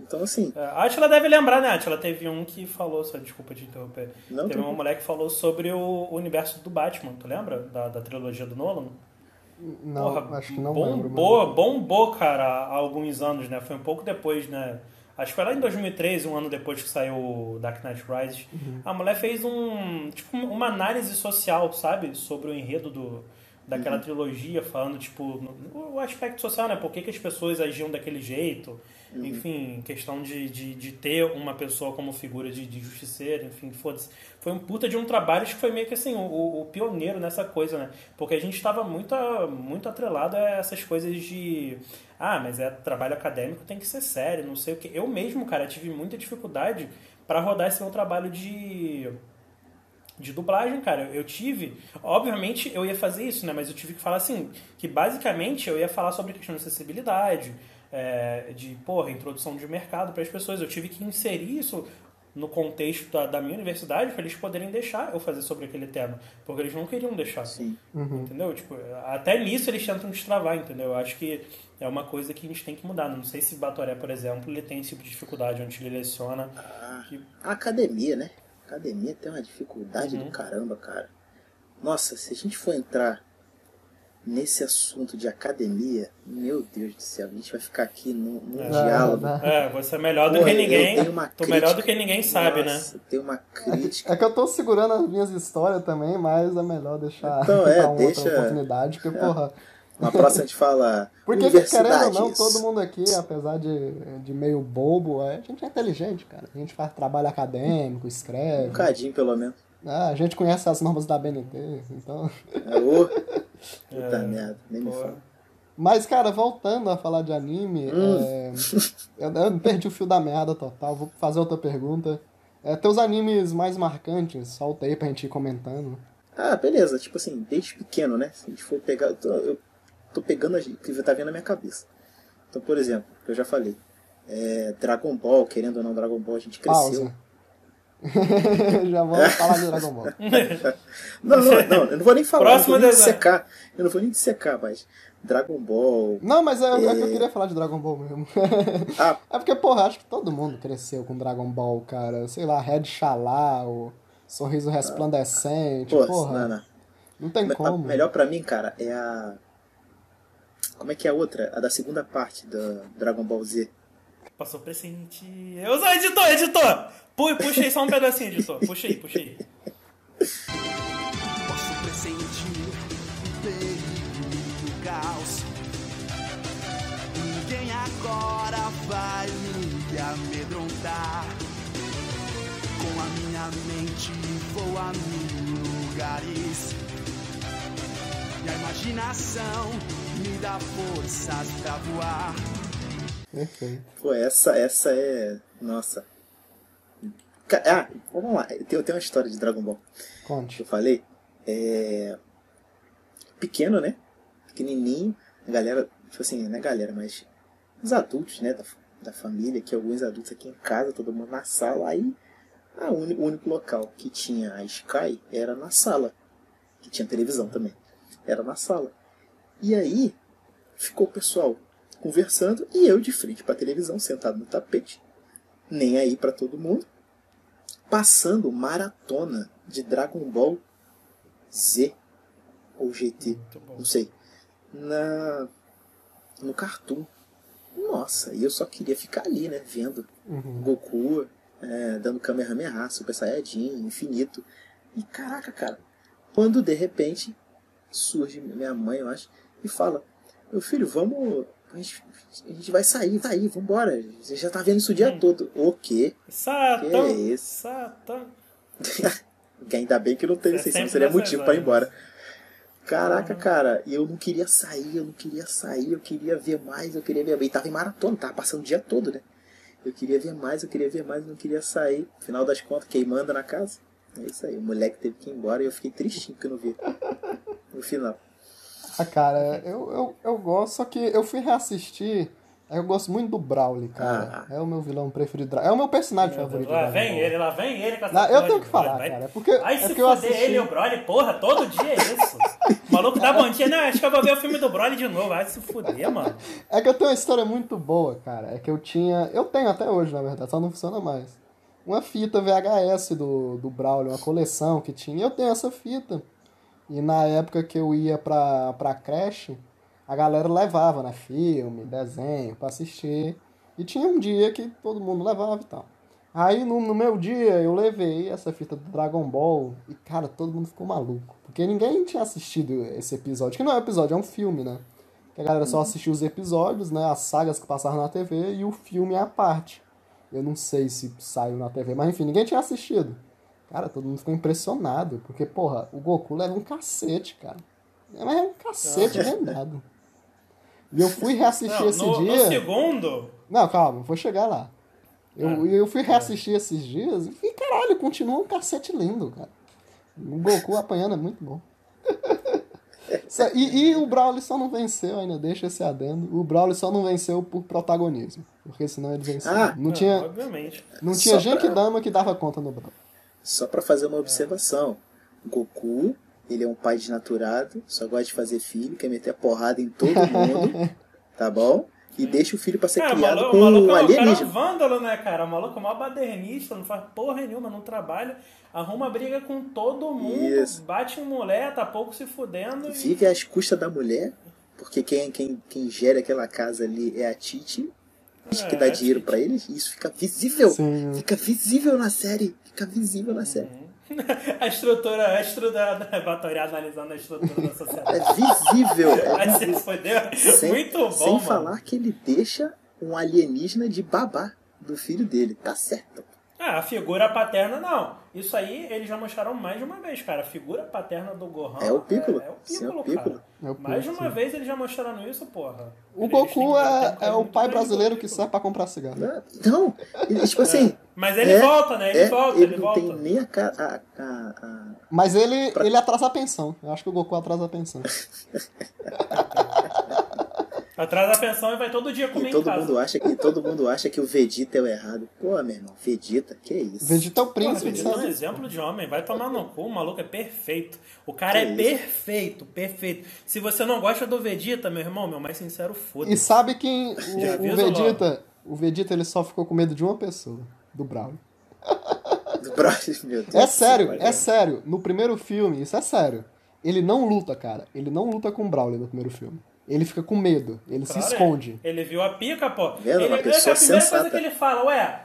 Então, assim, É, a Atila deve lembrar, né, Atila? Teve um que falou, só desculpa te interromper. Não, Teve tranquilo. um moleque que falou sobre o universo do Batman, tu lembra? Da, da trilogia do Nolan? Não, Porra, acho que não bombou, lembro. mas- bombou, cara, há alguns anos, né? Foi um pouco depois, né? Acho que foi lá em 2013, um ano depois que saiu o Dark Knight Rises. Uhum. A mulher fez um, tipo, uma análise social, sabe? Sobre o enredo do, daquela Uhum. trilogia, falando, tipo, o aspecto social, né? Por que, que as pessoas agiam daquele jeito. Uhum. Enfim, questão de, de, de ter uma pessoa como figura de, de justiceiro, enfim, foda-se. Foi um puta de um trabalho acho que foi meio que assim, o, o pioneiro nessa coisa, né? Porque a gente estava muito, muito atrelado a essas coisas de. Ah, mas é trabalho acadêmico, tem que ser sério, não sei o que. Eu mesmo, cara, tive muita dificuldade para rodar esse meu trabalho de de dublagem, cara. Eu tive, obviamente eu ia fazer isso, né? Mas eu tive que falar assim, que basicamente eu ia falar sobre questão de acessibilidade, é, de, porra, introdução de mercado para as pessoas. Eu tive que inserir isso no contexto da, da minha universidade para eles poderem deixar eu fazer sobre aquele tema, porque eles não queriam deixar. sim. Entendeu? Tipo, até nisso eles tentam destravar, entendeu? Eu acho que é uma coisa que a gente tem que mudar. Não sei se Batoré, por exemplo, ele tem esse tipo de dificuldade onde ele leciona. A, que- a academia, né? A academia tem uma dificuldade Uhum. do caramba, cara. Nossa, se a gente for entrar nesse assunto de academia, meu Deus do céu, a gente vai ficar aqui num, num É. diálogo. Ah, É, você é melhor do Pô, que eu ninguém. tenho uma Tô melhor do que ninguém sabe, né? Nossa, Tem uma crítica. É que eu tô segurando as minhas histórias também, mas é melhor deixar Então, é, uma deixa- outra oportunidade, porque, porra. Na próxima a gente fala Porque, querendo ou não, todo mundo aqui, apesar de, de meio bobo, é, a gente é inteligente, cara. A gente faz trabalho acadêmico, Um escreve. cadinho, pelo menos. Ah, a gente conhece as normas da BNT, então. É, ô, Puta É, merda, nem me fala. Mas, cara, voltando a falar de anime, Hum. é, eu, eu perdi o fio da meada total. Vou fazer outra pergunta. É, teus animes mais marcantes, solta aí pra gente ir comentando. Ah, beleza. Tipo assim, desde pequeno, né? Se a gente for pegar. Eu tô, eu tô pegando o que tá vendo na minha cabeça. Então, por exemplo, que eu já falei. é, Dragon Ball, querendo ou não, Dragon Ball, a gente cresceu. Pausa. Já vamos falar de Dragon Ball. Não, não, não, eu não vou nem falar, Próximo eu não vou nem dissecar. Eu não vou nem dissecar, mas. Dragon Ball. Não, mas é, é que eu É. queria falar de Dragon Ball mesmo. Ah, É porque, porra, acho que todo mundo cresceu com Dragon Ball, cara. Sei lá, Red Xalá, o Sorriso Resplandecente, pô, porra. não, não. Não tem A como. melhor pra mim, cara, é a. Como é que é a outra? A da segunda parte da Dragon Ball Z. Posso pressentir. Eu sou editor, editor! Pu- Puxa só um pedacinho, editor. Puxa aí. Posso pressentir o perigo do caos. Ninguém agora vai me amedrontar. Com a minha mente vou a mil lugares. E a imaginação me dá forças pra voar. Pô, essa, essa é. Nossa. Ah, vamos lá. Eu tenho, eu tenho uma história de Dragon Ball Conte. eu falei. É. Pequeno, né? Pequenininho. A galera, tipo assim, não é galera, mas os adultos, né? Da, da família, que alguns adultos aqui em casa, todo mundo na sala. Aí, a uni- o único local que tinha a Sky era na sala. Que tinha televisão também. Era na sala. E aí, ficou o pessoal conversando e eu de frente para a televisão, sentado no tapete, nem aí para todo mundo, passando maratona de Dragon Ball Z ou GT, não sei, na no Cartoon. Nossa, e eu só queria ficar ali, né, vendo Uhum. Goku é, dando Kamehameha, Super Saiyajin, infinito. E caraca, cara, quando de repente surge minha mãe, eu acho, e fala: Meu filho, vamos. A gente, a gente vai sair, tá aí, vambora. Você já tá vendo isso o dia Hum. todo. O quê? Satã! Que é isso? Satã! Ainda bem que não teve, É senão seria motivo pra ir embora. Caraca, Uhum. cara, eu não queria sair, eu não queria sair, eu queria ver mais, eu queria ver. E tava em maratona, tava passando o dia todo, né? Eu queria ver mais, eu queria ver mais, eu não queria sair. Final das contas, quem manda na casa? É isso aí, o moleque teve que ir embora e eu fiquei tristinho que eu não vi. No final. Ah, cara, eu, eu, eu gosto, só que eu fui reassistir. Eu gosto muito do Brawley, cara. É o meu vilão preferido. É o meu personagem Meu favorito. Lá vem Ball. ele, lá vem ele com essa Não, eu tenho que falar, Broly, vai- cara. é Porque, Vai é se porque eu fuder assisti. ele e o Broly, porra, todo dia é isso. O maluco dá bom dia, né? Acho que eu vou ver o filme do Broly de novo. Vai se fuder, mano. É que eu tenho uma história muito boa, cara. É que eu tinha. Eu tenho até hoje, na verdade, só não funciona mais. Uma fita VHS do, do Brawler, uma coleção que tinha. Eu tenho essa fita. E na época que eu ia pra, pra creche, a galera levava, né? Filme, desenho, pra assistir. E tinha um dia que todo mundo levava e tal. Aí no, no meu dia eu levei essa fita do Dragon Ball e, cara, todo mundo ficou maluco. Porque ninguém tinha assistido esse episódio. Que não é um episódio, é um filme, né? Que a galera só assistiu os episódios, né? As sagas que passaram na TV e o filme é a parte. Eu não sei se saiu na TV, mas enfim, ninguém tinha assistido. Cara, todo mundo ficou impressionado. Porque, porra, o Goku leva um cacete, cara. É, Mas é um cacete rendado. E eu fui reassistir Não, esse no, no dia. segundo, Não, calma, vou chegar lá. Eu, Ah, eu fui reassistir esses dias e, caralho, continua um cacete lindo, cara. O Goku apanhando é muito bom. E, e o Brawley só não venceu, ainda deixa esse adendo. O Brawley só não venceu por protagonismo. Porque senão ele venceu. Ah, não é, tinha, obviamente. não tinha Genkidama que dava conta no Brawley. Só pra fazer uma observação. Goku, ele é um pai desnaturado, só gosta de fazer filho, quer meter a porrada em todo mundo, tá bom? E deixa o filho pra ser Cara, o criado maluco, com o maluco um é um alienígena. vândalo, né, cara? O maluco é mó badernista, não faz porra nenhuma, não trabalha, arruma briga com todo mundo, Isso. bate em mulher, tá pouco se fudendo. e- Vive às custas da mulher, porque quem, quem, quem gera aquela casa ali é a Titi, que É, dá é dinheiro pra eles, e isso fica visível. Sim. Fica visível na série. Fica visível na série. a estrutura, a estrutura, Batória analisando a estrutura da sociedade. É visível. É visível. Sem, Muito bom, sem mano. falar que ele deixa um alienígena de babá do filho dele. Tá certo. Ah, a figura paterna, não. Isso aí eles já mostraram mais de uma vez, cara. A figura paterna do Gohan É o Piccolo. É, é o Sim, é Piccolo, o Piccolo. cara. É o mais de Piccolo, uma vez eles já mostraram isso, porra. O Eles Goku é, é o pai brasileiro que Piccolo. serve pra comprar cigarro. Não, ele, tipo assim. Mas ele é- volta, né? Ele é, volta, ele, ele, não volta. tem nem a, a, a, a- Mas ele, Pra- ele atrasa a pensão. Eu acho que o Goku atrasa a pensão. Atrás da pensão e vai todo dia comer E em todo casa. mundo acha que todo mundo acha que o Vegeta é o errado. Pô, meu irmão, Vegeta, que isso? Vegeta é o príncipe, Vegeta é um sabe? exemplo de homem. Vai tomar no cu, o maluco é perfeito. O cara Que é isso? perfeito, perfeito. Se você não gosta do Vegeta, meu irmão, meu mais sincero, E foda-se. sabe quem o, Já o Vegeta, o Vegeta ele só ficou com medo de uma pessoa, do Brown. Do Bros, meu Deus. É sério, é sério. No primeiro filme, isso é sério. Ele não luta, cara. Ele não luta com o Brawler no primeiro filme. Ele fica com medo, ele se Claro, é. esconde. Ele viu a pica, pô. Vendo? Ele, Uma é pessoa a primeira sensata. coisa que ele fala, ué,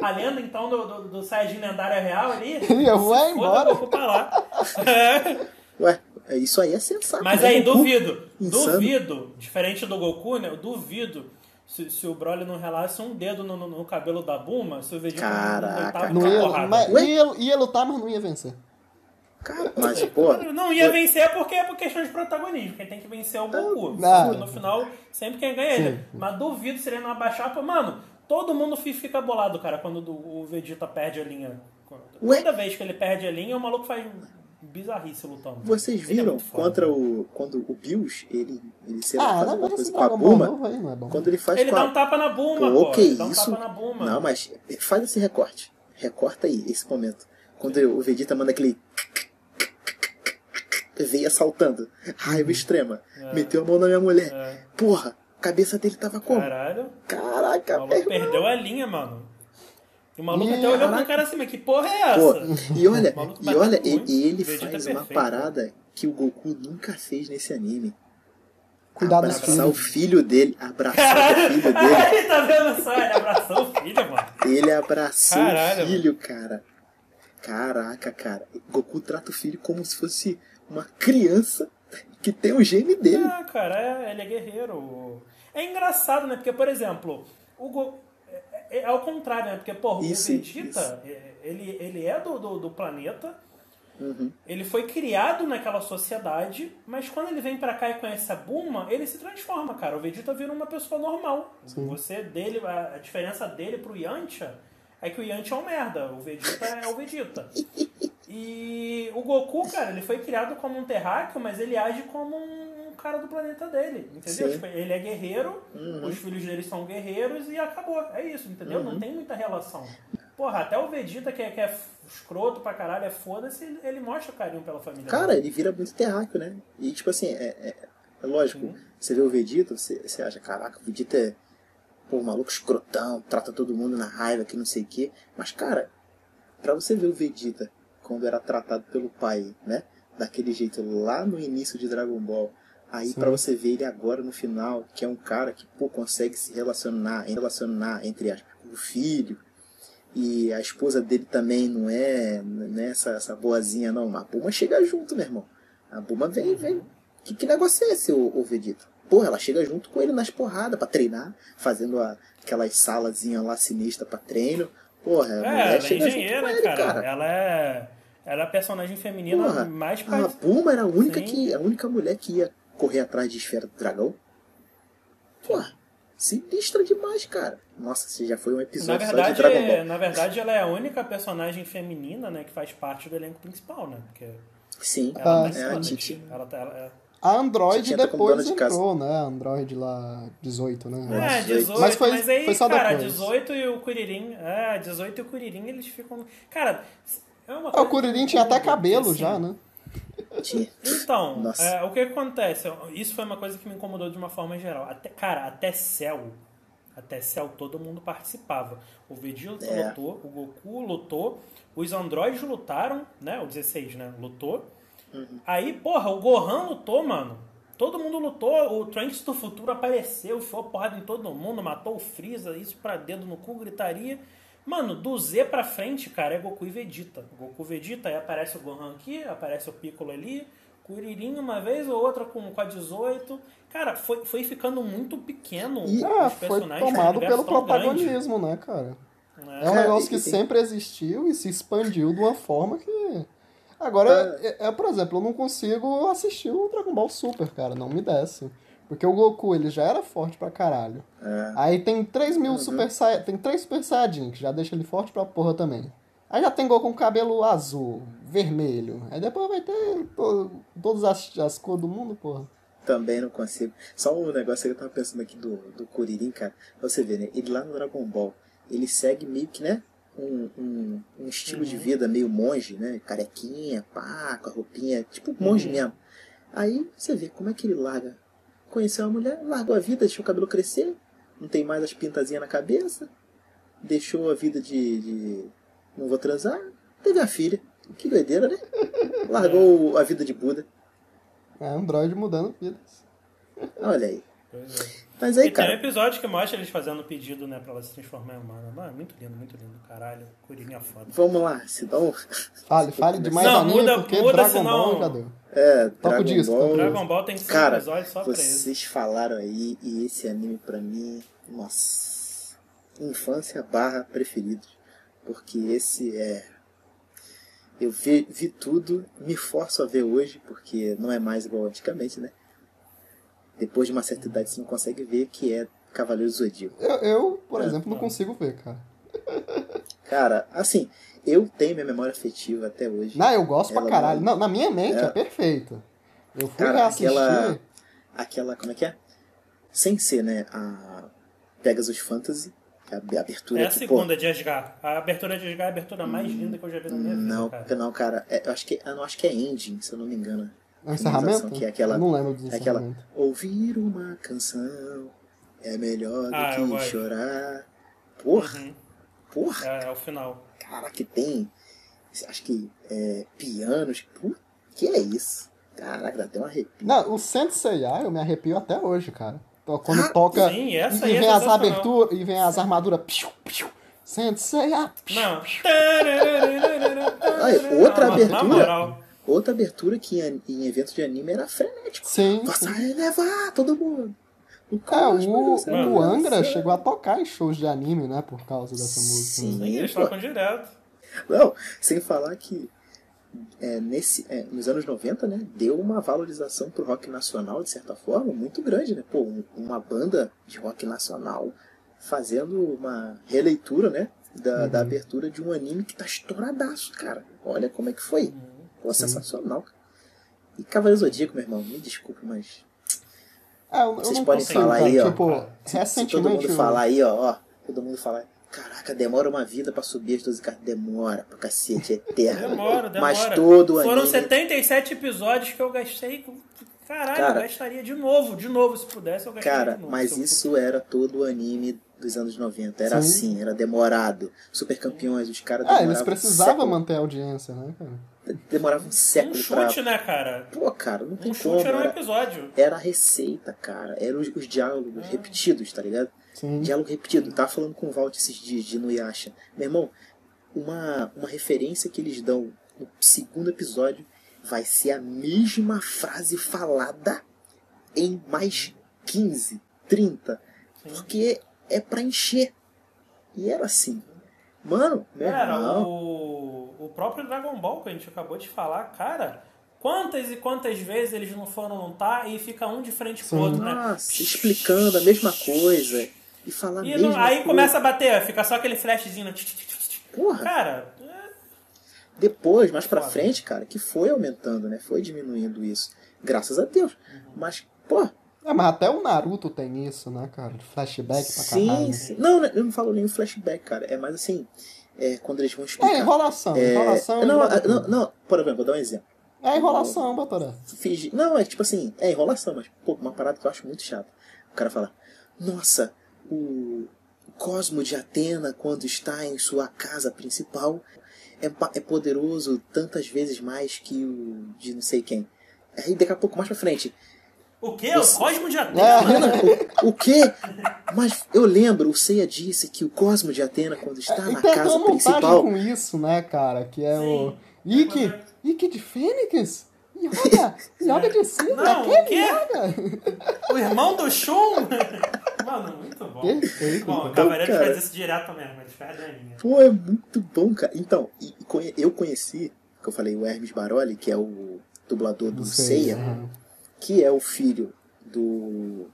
a lenda então do, do, do Saiyajin lendário real ali. Eu vou se foda, embora. eu vou pra lá. Ué, isso aí é sensato. Mas né? aí, Goku duvido. insano. Duvido, diferente do Goku, né? Eu duvido se, se o Broly não relasse um dedo no, no- no cabelo da Buma, se o Vegeta não- não Caraca. Não a ia, porrada. mas ia, ia lutar, mas não ia vencer. Cara, mas, pô. Não ia vencer porque é por questão de protagonismo. Quem tem que vencer é o Goku. Porque no final, sempre quem ganha é ele. Mas duvido se ele não abaixar. Pô, mano, todo mundo fi- fica bolado, cara, quando o Vegeta perde a linha. Ué? Toda vez que ele perde a linha, o maluco faz bizarrice lutando. Vocês é viram foda. contra o. Quando o Bills, ele, ele sei lá, Ah, faz não, alguma coisa com a Buma. não é bom. Quando ele faz Ele com dá um tapa na Buma, Pô, um isso? tapa na Buma. Não, mas faz esse recorte. Recorta aí, esse momento. Quando o Vegeta manda aquele. Veio assaltando. Raiva extrema. Meteu a mão na minha mulher. É. Porra, a cabeça dele tava como? Caralho. Caraca, O maluco meu irmão. perdeu a linha, mano. E o maluco Ih, até olhou pro caraca. cara assim, mas que porra é Pô, essa? e olha, e olha, ele, ele faz é uma perfeito. parada que o Goku nunca fez nesse anime. Cuidado abraçar o filho dele, abraçar o filho dele. Aí, tá vendo só? Ele abraçou o filho, mano. Ele abraçou Caralho, o filho, cara. Caraca, cara. Goku trata o filho como se fosse uma criança que tem o gene dele. Ah, cara, é, ele é guerreiro. É engraçado, né? Porque, por exemplo, o Go... é, é, é ao contrário, né? Porque, porra, Isso, o Vegeta, isso. é, ele, ele é do, do, do planeta, Uhum. ele foi criado naquela sociedade, mas quando ele vem pra cá e conhece a Bulma, ele se transforma, cara. O Vegeta vira uma pessoa normal. Você dele, a, a diferença dele pro Yantia é que o Yantia é um merda, o Vegeta é o Vegeta. E o Goku, cara, ele foi criado como um terráqueo, mas ele age como um cara do planeta dele, entendeu? Tipo, ele é guerreiro, Uhum. os filhos dele são guerreiros e acabou. É isso, entendeu? Uhum. Não tem muita relação. Porra, até o Vegeta, que é, que é escroto pra caralho, é foda-se, ele, ele mostra carinho pela família. Cara, dele. ele vira muito terráqueo, né? E tipo assim, é, é- é lógico, você vê o Vegeta, você, você acha, caraca, o Vegeta é pô, maluco escrotão, trata todo mundo na raiva, que não sei o quê. Mas, cara, pra você ver o Vegeta quando era tratado pelo pai, né? Daquele jeito lá no início de Dragon Ball. Aí pra você ver ele agora no final, que é um cara que pô, consegue se relacionar, relacionar entre aspas, com o filho. E a esposa dele também não é, não é essa, essa boazinha, não. A Buma chega junto, meu irmão. A Buma vem, vem. Que, que negócio é esse, ô, ô Vegeta? Porra, ela chega junto com ele nas porradas pra treinar, fazendo a, aquelas salazinhas lá sinistras pra treino. Porra, a É, mulher ela é engenheira, ele, cara. cara. Ela é. Ela é a personagem feminina Porra, mais a pra. Buma era a única, Sim. que, a única mulher que ia correr atrás de esfera do dragão. Porra, sinistra demais, cara. Nossa, você já foi um Na episódio só de verdade, Dragon Ball. na verdade, ela é a única personagem feminina, né, que faz parte do elenco principal, né? Porque Sim, ela Ah, é a todas. Titi. Ela tá, ela é... A Android depois de casa. entrou, né? A Android lá 18, né? É, Nossa, 18, mas foi- mas aí, foi só cara, depois. 18 e o Kuririn, é, 18 e o Kuririn, eles ficam... Cara, é uma Ah, coisa o Kuririn que tinha até cabelo assim, já, né? Então, é, o que acontece? Isso foi uma coisa que me incomodou de uma forma geral. Até, cara, até Cell, até Cell todo mundo participava. O Vegeta É. lutou, o Goku lutou, os androides lutaram, né? O 16, né? Lutou. Uhum. Aí, porra, o Gohan lutou, mano. Todo mundo lutou, o Trunks do futuro apareceu, enfiou porrada em todo mundo, matou o Freeza, isso pra dedo no cu, gritaria. Mano, do Z pra frente, cara, é Goku e Vegeta. Goku e Vegeta, aí aparece o Gohan aqui, aparece o Piccolo ali, Kuririn uma vez ou outra com, com a 18. Cara, foi, foi ficando muito pequeno E- Ah, foi tomado pelo tão grande, protagonismo, né, cara? né? É um Cara, negócio que sempre existiu e se expandiu de uma forma que. Agora, é, é, por exemplo, eu não consigo assistir o Dragon Ball Super, cara, não me desce. Porque o Goku, ele já era forte pra caralho. É. Aí tem 3 mil Uhum. Super Sai... Tem 3 Super Saiyajin, que já deixa ele forte pra porra também. Aí já tem Goku com cabelo azul, vermelho. Aí depois vai ter to- todas as, as cores do mundo, porra. Também não consigo. Só um negócio que eu tava pensando aqui do, do Kuririn, cara. Pra você ver, né? Ele lá no Dragon Ball, ele segue meio que, né? Um, um, um estilo de vida meio monge, né? Carequinha, pá, com a roupinha, tipo monge mesmo. Aí você vê como é que ele larga. Conheceu uma mulher, largou a vida, deixou o cabelo crescer, não tem mais as pintazinhas na cabeça, deixou a vida de, de não vou transar, teve a filha. Que doideira, né? Largou a vida de Buda. É Android mudando vidas. Olha aí. Pois é. Mas E aí, tem um cara, episódio que mostra eles fazendo o pedido, né, pra ela se transformar em humana. Mano, muito lindo, muito lindo. Caralho, Corinha foda. vamos lá, senão. Fale, fale de mais Não, anime, muda- porque muda, Dragon senão- Ball já deu. É, Toca o Dragon disco, Ball. Dragon Ball tem cinco Cara, episódios só pra isso. vocês falaram aí, e esse anime pra mim, nossa, infância barra preferido. Porque esse é. Eu vi, vi tudo, me forço a ver hoje, porque não é mais igual antigamente, né? Depois de uma certa idade você não consegue ver que é Cavaleiro do Zodíaco. Eu, eu, por É, exemplo, não consigo ver, cara. Cara, assim, eu tenho minha memória afetiva até hoje. Não, eu gosto pra Ela caralho. não- Não, na minha mente é, É. perfeito. Eu fui Cara, reassistir. aquela- Aquela, como é que é? Sem ser, né? A Pegasus Fantasy, que é a abertura É a que, pô, segunda de Asgar. A abertura de Asgar é a abertura mais linda que eu já vi na minha vida, Não, cara. não, cara. é- eu acho que eu não acho que é ending, se eu não me engano. É encerramento? Que é aquela, Eu não lembro do é aquela encerramento. ouvir uma canção é melhor do Ah, que gosto. chorar. Porra, Uhum. porra, É, é o final. cara, que tem. Acho que é, pianos. Que é isso? Caraca, dá até um arrepio. Não, o Sensei A eu me arrepio até hoje, cara. Então, Quando Ah, toca sim, essa e aí é vem as sensacional. aberturas e vem as armaduras. Piu, piu, Sensei A. piu. Não. Aí, outra Não, abertura. Outra abertura que em, em eventos de anime era frenético. Sim. Faça sim. elevar todo mundo. O É, o, Mano, o Angra dançar. chegou a tocar em shows de anime, né? Por causa dessa música. Sim. né? Sim, eles tocam direto. Não, sem falar que é, nesse, é, nos anos 90, né, deu uma valorização pro rock nacional, de certa forma, muito grande, né? Pô, um- uma banda de rock nacional fazendo uma releitura, né, da, Uhum. da abertura de um anime que tá estouradaço, cara. Olha como é que foi. Pô, sensacional, cara. E Cavaleiro Zodíaco, meu irmão, me desculpe, mas É, eu, eu Vocês não podem consigo, falar cara. aí, ó. Tipo, se todo recentemente. mundo falar aí, ó, ó, todo mundo falar, caraca, demora uma vida pra subir as 12 cartas, demora pra cacete, é eterno. Demora, demora. Mas todo Foram anime... 77 episódios que eu gastei. com- Caralho, Cara. eu gastaria de novo, de novo, se pudesse, eu gastaria Cara, de novo. mas eu isso era todo o anime dos anos 90. Era Sim. assim, era demorado. Super campeões, os caras Ah, eles precisavam manter a audiência, né, cara? Demoravam um Um século pra... chute, né, cara? Pô, cara, não tem Um como. chute era um Era, episódio. era a receita, cara. Eram os, os diálogos Ah. repetidos, tá ligado? Sim. Diálogo repetido. Eu tava falando com o Walt esses dias de Inuyasha. Meu irmão, uma, uma referência que eles dão no segundo episódio vai ser a mesma frase falada em mais 15, 30. Porque é pra encher. E era assim. Mano, meu Cara, irmão. o, o próprio Dragon Ball que a gente acabou de falar, cara, quantas e quantas vezes eles não foram lutar e fica um de frente pro Sim. outro, né? Nossa, explicando a mesma coisa. E falar a E mesma não- aí coisa. começa a bater, fica só aquele flashzinho. tch, tch, tch, tch. Porra, Cara, é, depois, mais pra Foda. frente, cara, que foi aumentando, né? Foi diminuindo isso. Graças a Deus. Uhum. Mas, pô, É, mas até o Naruto tem isso, né, cara? De flashback pra sim, caralho. sim. Não, eu não falo nem o flashback, cara. É mais assim, é, quando eles vão explicar. É enrolação, É, enrolação. não, não, não, por exemplo, vou dar um exemplo. É enrolação, Batoré. Fingir- Não, é tipo assim, é enrolação, mas pô, uma parada que eu acho muito chata. O cara fala, nossa, o Cosmo de Atena, quando está em sua casa principal, é, é poderoso tantas vezes mais que o de não sei quem. Aí daqui a pouco, mais pra frente, o quê? O Cosmo de Atena? É. o, o quê? Mas eu lembro, o Seiya disse que o Cosmo de Atena, quando está E na até casa principal. com isso, né, cara? Que é Sim. o. Ike! Ike de Fênix? Yoga! Yoga de cima! Não, que o quê? Yoga! O irmão do Shun? Mano, muito bom. Perfeito. Bom, o cara. Cavaleiro cara. faz isso direto mesmo, eles fazem a linha. Pô, é muito bom, cara. Então, eu conheci, que eu falei, o Hermes Baroli, que é o dublador do sei, Seiya. Que é o filho do.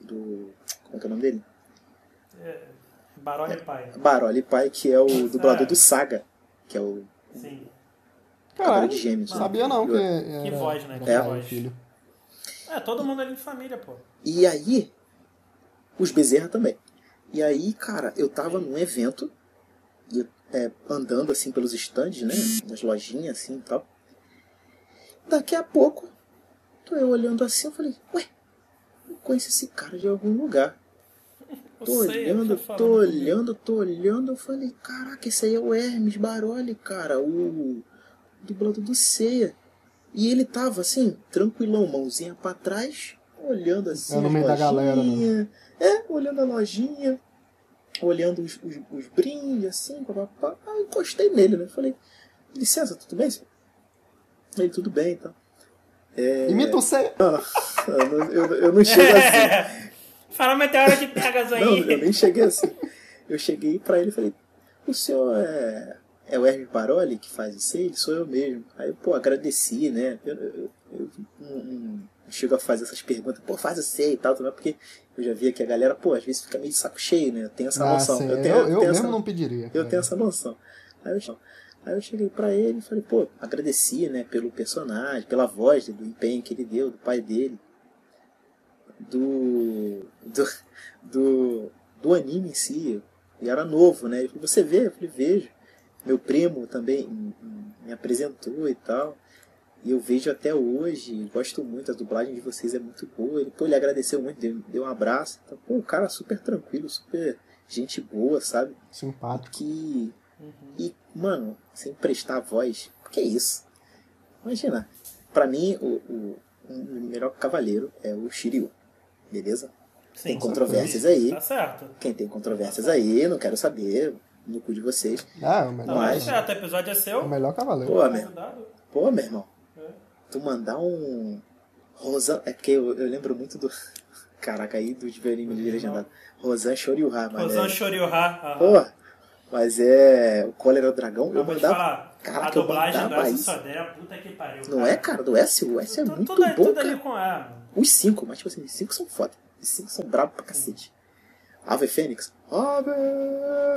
do. Como é que é o nome dele? Barone pai. Baroli Pai, que é o dublador É. do Saga, que é o Sim. Caralho, de Gêmeos. né? sabia não que era, Que voz, né? Que pai voz. filho. É, todo mundo ali de família, pô. E aí, os Bezerra também. E aí, cara, eu tava num evento, e é, andando assim pelos stands, né? Nas lojinhas assim e tal. Daqui a pouco, tô eu olhando assim, eu falei, ué, eu conheço esse cara de algum lugar. Eu Tô sei, olhando, tô olhando, tô olhando, eu falei, caraca, esse aí é o Hermes Baroli, cara, o dublador do Ceia. E ele tava assim, tranquilão, mãozinha pra trás, olhando assim. É no meio da galera, né? É, olhando a lojinha, olhando os, os, os brindes, assim, papapá. Aí eu encostei nele, né? Falei, licença, tudo bem, senhor? Ele, tudo bem, então. É... Imita você. Não, eu, não- eu, eu não chego assim. Fala meteoro de Pegasus Não, aí. eu nem cheguei assim. Eu cheguei pra ele e falei, o senhor é, é o Hermes Baroli que faz isso aí? Ele sou eu mesmo. Aí eu, pô, agradeci, né? Eu, eu, eu não, não chego a fazer essas perguntas, pô, faz isso aí e tal, também, porque eu já via que a galera, pô, às vezes fica meio de saco cheio, né? Eu tenho essa Ah, noção. sim. Eu tenho, eu, eu tenho mesmo essa, não pediria. eu cara. tenho essa noção. Aí eu, aí eu cheguei pra ele e falei, pô, agradeci, né, pelo personagem, pela voz, do empenho que ele deu, do pai dele, do, do, do, do anime em si. E era novo, né? Ele falou, você vê? Eu falei, vejo. Meu primo também me apresentou e tal. E eu vejo até hoje, gosto muito, a dublagem de vocês é muito boa. Ele, pô, ele agradeceu muito, deu, deu um abraço. Então, pô, o cara super tranquilo, super gente boa, sabe? Simpático. que. E, mano, sem prestar a voz, que é isso? Imagina, pra mim, o, o, o melhor cavaleiro é o Shiryu, beleza? Sim, tem controvérsias aí. Tá certo. Quem tem controvérsias aí, não quero saber, no cu de vocês. Ah, é o Tá melhor, Mas- mais certo, o episódio é é o seu. melhor cavaleiro. Pô, meu, Convidado. pô, meu irmão, É. tu mandar um. Rosan. É porque eu, eu lembro muito do. Caraca, aí do anime legendado. Rosan Shoryuha, mano. Rosan Shoryuha. pô, mas é. O Cólera é o Dragão, eu Eu vou te mandava. falar, Caraca, a dublagem eu do isso. Sodera, puta que pariu. Não cara. é, cara? Do S? O S é muito tudo, bom, tudo cara. ali com mano. Os cinco, mas tipo assim, os cinco são foda. Os cinco são bravos pra cacete. Ave Fênix. Ave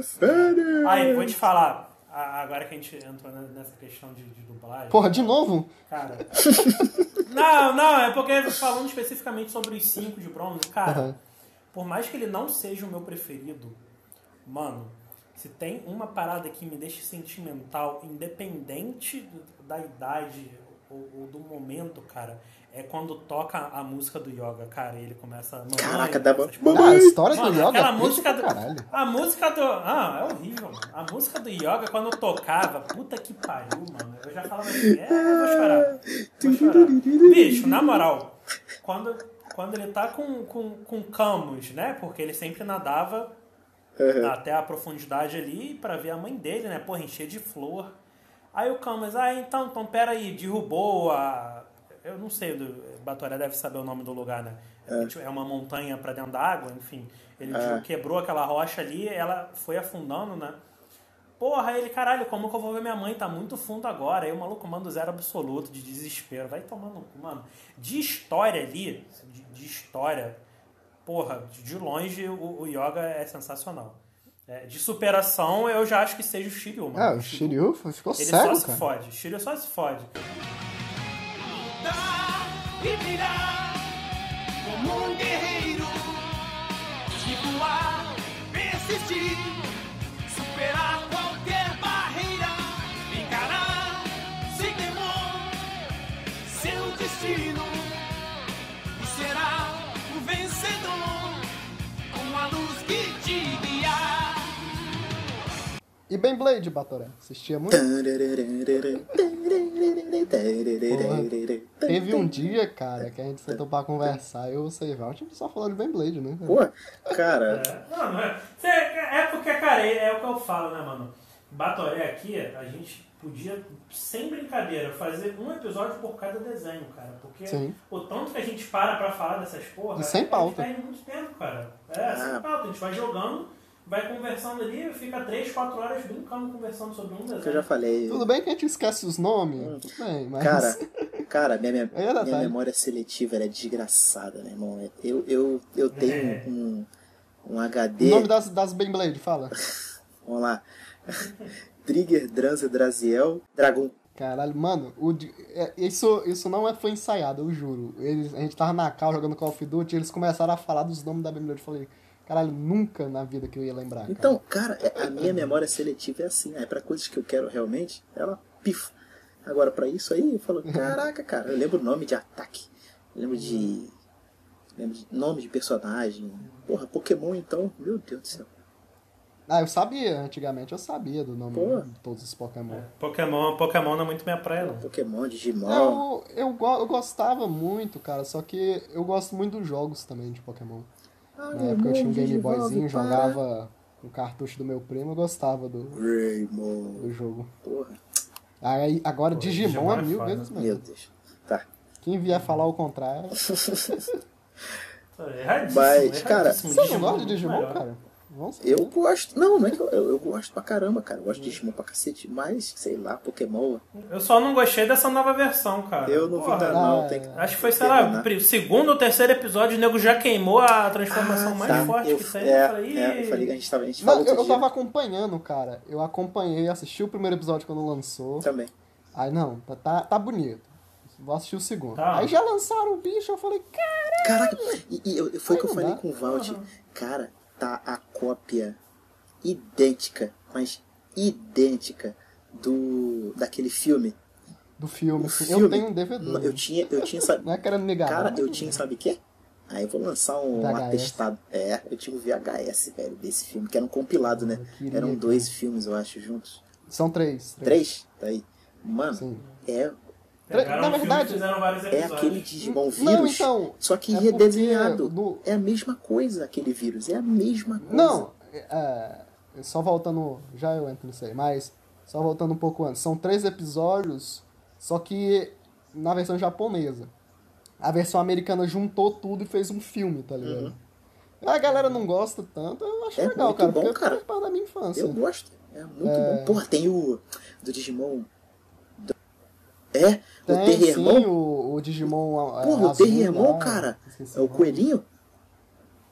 Fênix. Aí, vou te falar, agora que a gente entrou ne- nessa questão de, de dublagem. Porra, de novo? Cara. não, não, é porque falando especificamente sobre os cinco de bronze, cara, Aham. por mais que ele não seja o meu preferido, mano, se tem uma parada que me deixa sentimental, independente do- da idade ou, ou do momento, cara, é quando toca a música do Yoga, cara, e ele começa a. Caraca, dá bom. Ah, a história do Mano, Yoga aquela é música música do, pra caralho. A música do. Ah, é horrível, mano. A música do Yoga, quando eu tocava, puta que pariu, mano. Eu já falava assim, é, eu vou chorar. Vou chorar. Bicho, na moral, quando, quando ele tá com, com, com Camus, né? Porque ele sempre nadava até a profundidade ali pra ver a mãe dele, né? Porra, encher de flor. Aí o Camus, ah, então, então, peraí, derrubou a. Eu não sei, o Batoré deve saber o nome do lugar, né? É, uma montanha pra dentro da água, enfim. Ele É. quebrou aquela rocha ali, ela foi afundando, né? Porra, aí ele, caralho, como que eu vou ver minha mãe? Tá muito fundo agora. Aí o maluco manda o zero absoluto de desespero. Vai tomando. Mano, de história ali, de, de história, porra, de, longe o, o Yoga é sensacional. É, de superação, eu já acho que seja o Shiryu, mano. Ah, o Shiryu ficou Ele cego, só se cara. fode. Shiryu só se fode. e virar como um guerreiro. Se voar, persistir, E Beyblade, Batoré? Assistia muito? Teve um dia, cara, que a gente sentou pra conversar. Eu você, Val, a gente só falou de Beyblade, né? Pô, cara, Não, não é. É porque, cara, é, é o que eu falo, né, mano? Batoré aqui, a gente podia, sem brincadeira, fazer um episódio por cada desenho, cara. Porque Sim. o tanto que a gente para pra falar dessas porra. E sem a pauta. gente perde muito tempo, cara. É, Ah. sem pauta. A gente vai jogando, vai conversando ali, fica 3, 4 horas brincando, conversando sobre um que eu já desenho. falei. Tudo bem que a gente esquece os nomes, tudo bem, mas... Cara, cara, minha, minha, É minha memória seletiva ela é desgraçada, né, irmão? Eu, eu, eu tenho É. um, um O HD. nome das, das Beyblade, fala. Vamos lá. Trigger, Dranza, Draziel, Dragon. Caralho, mano, o é, isso, isso não é, foi ensaiado, eu juro. Eles, a gente tava na cal jogando Call of Duty, eles começaram a falar dos nomes da Beyblade. Eu falei, caralho, nunca na vida que eu ia lembrar. cara. Então, cara, é- a minha memória seletiva é assim. É pra coisas que eu quero realmente, ela pifa. Agora, pra isso aí, eu falo, caraca, cara, eu lembro o nome de ataque. Eu lembro de. Lembro de nome de personagem. Porra, Pokémon então, meu Deus do céu. Ah, eu sabia, antigamente eu sabia do nome Pô. de todos os Pokémon. Pokémon, Pokémon não é muito minha praia, não. Pokémon, Digimon. Eu, eu, eu gostava muito, cara, só que eu gosto muito dos jogos também de Pokémon. Na época eu tinha um Game Boyzinho, jogava o cartucho do meu primo, eu gostava do, do jogo. Porra, Aí, agora Pô, Digimon, Digimon é é mil foda. vezes meu melhor. Deus. Tá. Quem vier falar o contrário. Erradíssimo, Mas, cara. Você não Digimon gosta de é Digimon, melhor. cara? Vamos Eu gosto. Não, não é que eu, eu, eu gosto pra caramba, cara. Eu gosto de Digimon pra cacete. Mas, sei lá, Pokémon. Eu só não gostei dessa nova versão, cara. Eu não vi Porra, ainda, não. Ah, Tem que, Acho que foi, sei lá, o segundo ou terceiro episódio, o nego já queimou a transformação Ah, mais tá. forte eu, que tem. É, eu falei, é, eu falei, a gente, tava, a gente Não, falou eu, eu tava acompanhando, cara. Eu acompanhei, assisti o primeiro episódio quando lançou. também. Aí, não, tá, tá, tá bonito. Vou assistir o segundo. Tá. Aí já lançaram o bicho, eu falei, cara. Caraca, e, e foi o que eu não falei dá. com o Valt. Cara, tá a cópia idêntica, mas idêntica do daquele filme. Do filme. O filme, Eu tenho um DVD. Eu tinha, eu tinha, sabe, Não é querendo me gabar. cara, mas eu tinha, sabe o quê? Aí eu vou lançar um VHS. atestado. É, eu tinha um VHS, velho, desse filme, que era um compilado, né? Eram dois filmes, eu acho, juntos. São três. Três? Tá aí. Mano, Sim. é, Pegaram Na um verdade, é aquele Digimon vírus. Não, então. Só que é redesenhado. no- É a mesma coisa aquele vírus. É a mesma coisa. Não, é, é, só voltando. Já eu entro nisso aí, mas só voltando um pouco antes. São três episódios, só que na versão japonesa. A versão americana juntou tudo e fez um filme, tá ligado? A galera não gosta tanto, eu acho É legal, muito cara, bom, porque cara. faz parte da minha infância. Eu gosto. É muito É. bom. Porra, tem o do Digimon. É? o Tem, Terriermon? sim, o, o Digimon. é, Porra, o Terriermon, lá, cara. É o coelhinho?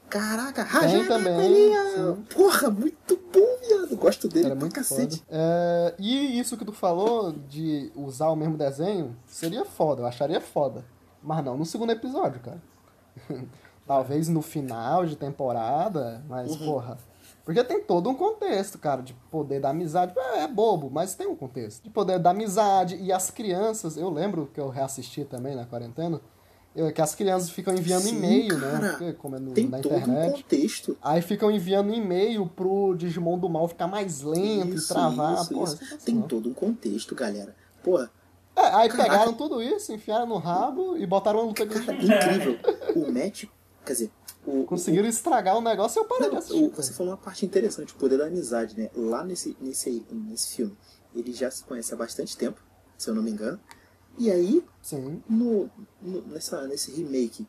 Caraca, Rajada também, coelhinho. sim. Porra, muito bom, viado. Gosto dele Era pra muito cacete. É, e isso que tu falou de usar o mesmo desenho, seria foda, eu acharia foda. Mas não no segundo episódio, cara. Talvez no final de temporada, mas Uhum. porra. Porque tem todo um contexto, cara, de poder da amizade. É, é bobo, mas tem um contexto. De poder da amizade. E as crianças, eu lembro que eu reassisti também na quarentena, eu- que as crianças ficam enviando e-mail, né? Porque como é no- Tem na todo um internet. contexto. Aí ficam enviando e-mail pro Digimon do mal ficar mais lento Isso, e travar. isso, porra, isso. sensacional. Tem todo um contexto, galera. Porra, É, aí Caraca. pegaram tudo isso, enfiaram no rabo e botaram uma luta grande. incrível. O Match, quer dizer, o, Conseguiram estragar o negócio e eu parei de Não, assistir. o- você falou uma parte interessante, o poder da amizade, né? Lá nesse, nesse, nesse filme, ele já se conhece há bastante tempo, se eu não me engano. E aí, Sim. no, no- nessa, nesse remake,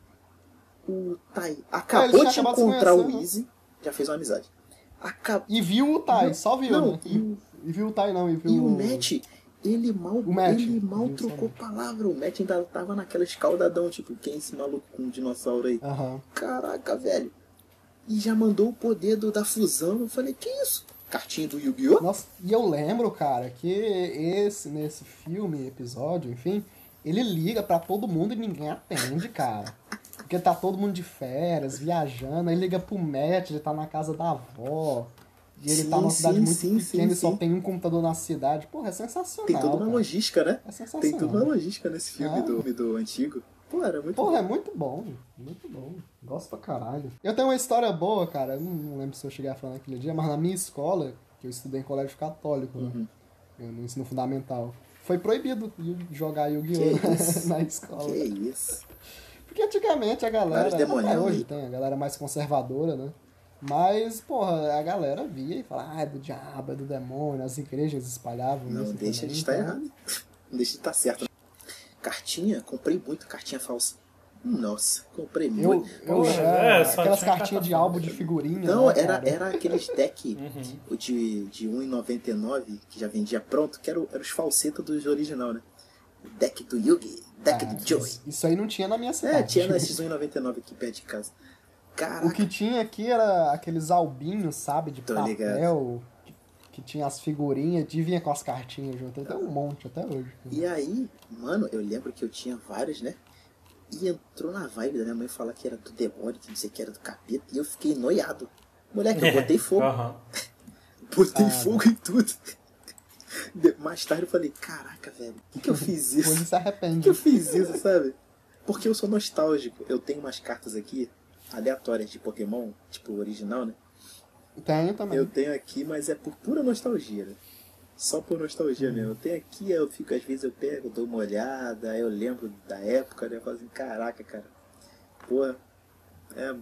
o Tai É, acabou tinham de de encontrar o conhecer, né? Easy, já fez uma amizade. Acabou. E viu o Tai, só viu, Não, né? e o- E viu o Tai não, e viu E o Matt, ele mal, ele mal trocou palavra. O Matt ainda tava naquela escaldadão, tipo, quem é esse maluco com um dinossauro aí? Aham. Caraca, velho. E já mandou o poder do, da fusão. Eu falei, que isso? Cartinha do Yu-Gi-Oh? Nossa, e eu lembro, cara, que esse, nesse filme, episódio, enfim, ele liga pra todo mundo e ninguém atende, cara. Porque tá todo mundo de férias, viajando, aí liga pro Matt, ele tá na casa da avó. E ele Sim, tá numa cidade sim, muito sim, pequena e só tem um computador na cidade. Porra, é sensacional. Tem toda uma cara. logística, né? É sensacional. Tem toda uma logística nesse filme É. do, do antigo. Pô, era muito Porra, é bom. muito bom. Muito bom. Gosto pra caralho. Eu tenho uma história boa, cara. Eu não, lembro se eu cheguei a falar naquele dia, mas na minha escola, que eu estudei em colégio católico, né? Uhum. Eu- no ensino fundamental, foi proibido jogar Yu-Gi-Oh! na escola. Que isso? Porque antigamente a galera, Vários até demonião hoje tem, a galera mais conservadora, né? Mas, porra, a galera via e falava, ah, é do diabo, é do demônio, as igrejas espalhavam Não isso deixa também, de estar então- errado. Não deixa de estar certo. Cartinha, comprei muito cartinha falsa. Nossa, comprei Eu, muito. eu Poxa, é, é, só aquelas tinha cartinhas de álbum de figurinha. Não, né, era, cara? era aqueles deck Uhum. o de, de 1,99 que já vendia pronto, que era, o- era os falsetos dos original, né? Deck do Yugi, deck Ah, do Joey. isso- Isso aí não tinha na minha cidade. É, tinha nesses 1,99 aqui perto de casa. O Caraca, que tinha aqui era aqueles albinhos, sabe, de Tô papel, ligado. que, tinha as figurinhas, e vinha com as cartinhas junto. Tem um monte até hoje. E aí, mano, eu lembro que eu tinha vários, né? E entrou na vibe da minha mãe falar que era do demônio, que não sei o que era do capeta, e eu fiquei noiado. Moleque, eu botei fogo. Aham. Botei Ah, fogo em tudo. Mais tarde eu falei, caraca, velho, por que, que eu fiz isso? Hoje se Por que arrepende. eu fiz isso, sabe? Porque eu sou nostálgico. Eu tenho umas cartas aqui, aleatórias de Pokémon, tipo original, né? Tenho também. Eu tenho aqui, mas é por pura nostalgia, né? Só por nostalgia mesmo. Eu tenho aqui, eu fico, às vezes eu pego, dou uma olhada, aí eu lembro da época, né? Eu falo assim, caraca, cara. Porra, é.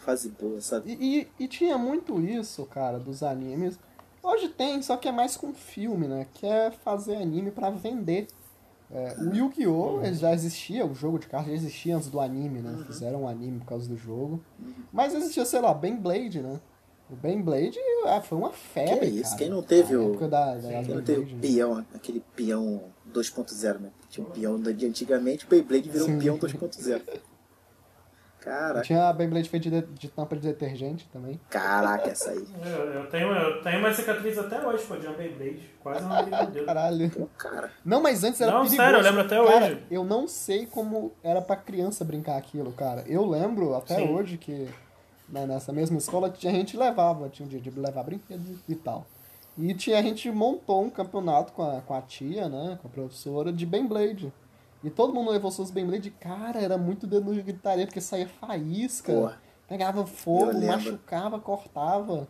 Fase boa, sabe? E, e, e tinha muito isso, cara, dos animes. Hoje tem, só que é mais com filme, né? Que é fazer anime pra vender. É, o Yu-Gi-Oh! já existia, o jogo de cartas já existia antes do anime, né? Fizeram um anime por causa do jogo. Mas existia, sei lá, Beyblade, né? O Beyblade ah, foi uma febre, Que é isso? cara. Quem não teve Na o- da, da Quem não teve o né? peão, aquele peão 2.0, né? Tinha um peão de antigamente, o Beyblade virou um Sim. peão 2.0. Caraca, Tinha a Beyblade feita de, de tampa de detergente também. caraca, essa aí. Eu, eu tenho, eu tenho uma cicatriz até hoje, pô, de uma Beyblade. Quase não vi meu dedo. Caralho. Pô, cara. Não, mas antes era Não, perigoso. sério, eu lembro até cara, hoje. Eu não sei como era pra criança brincar aquilo, cara. Eu lembro até Sim. hoje que né, nessa mesma escola tinha gente levava, tinha um dia de levar brinquedos e tal. E tinha, a gente montou um campeonato com a, com a tia, né, com a professora, de Beyblade. E todo mundo levou seus Beyblade. Cara, era muito dedo de gritaria, porque saía faísca, Porra. pegava fogo, machucava, cortava.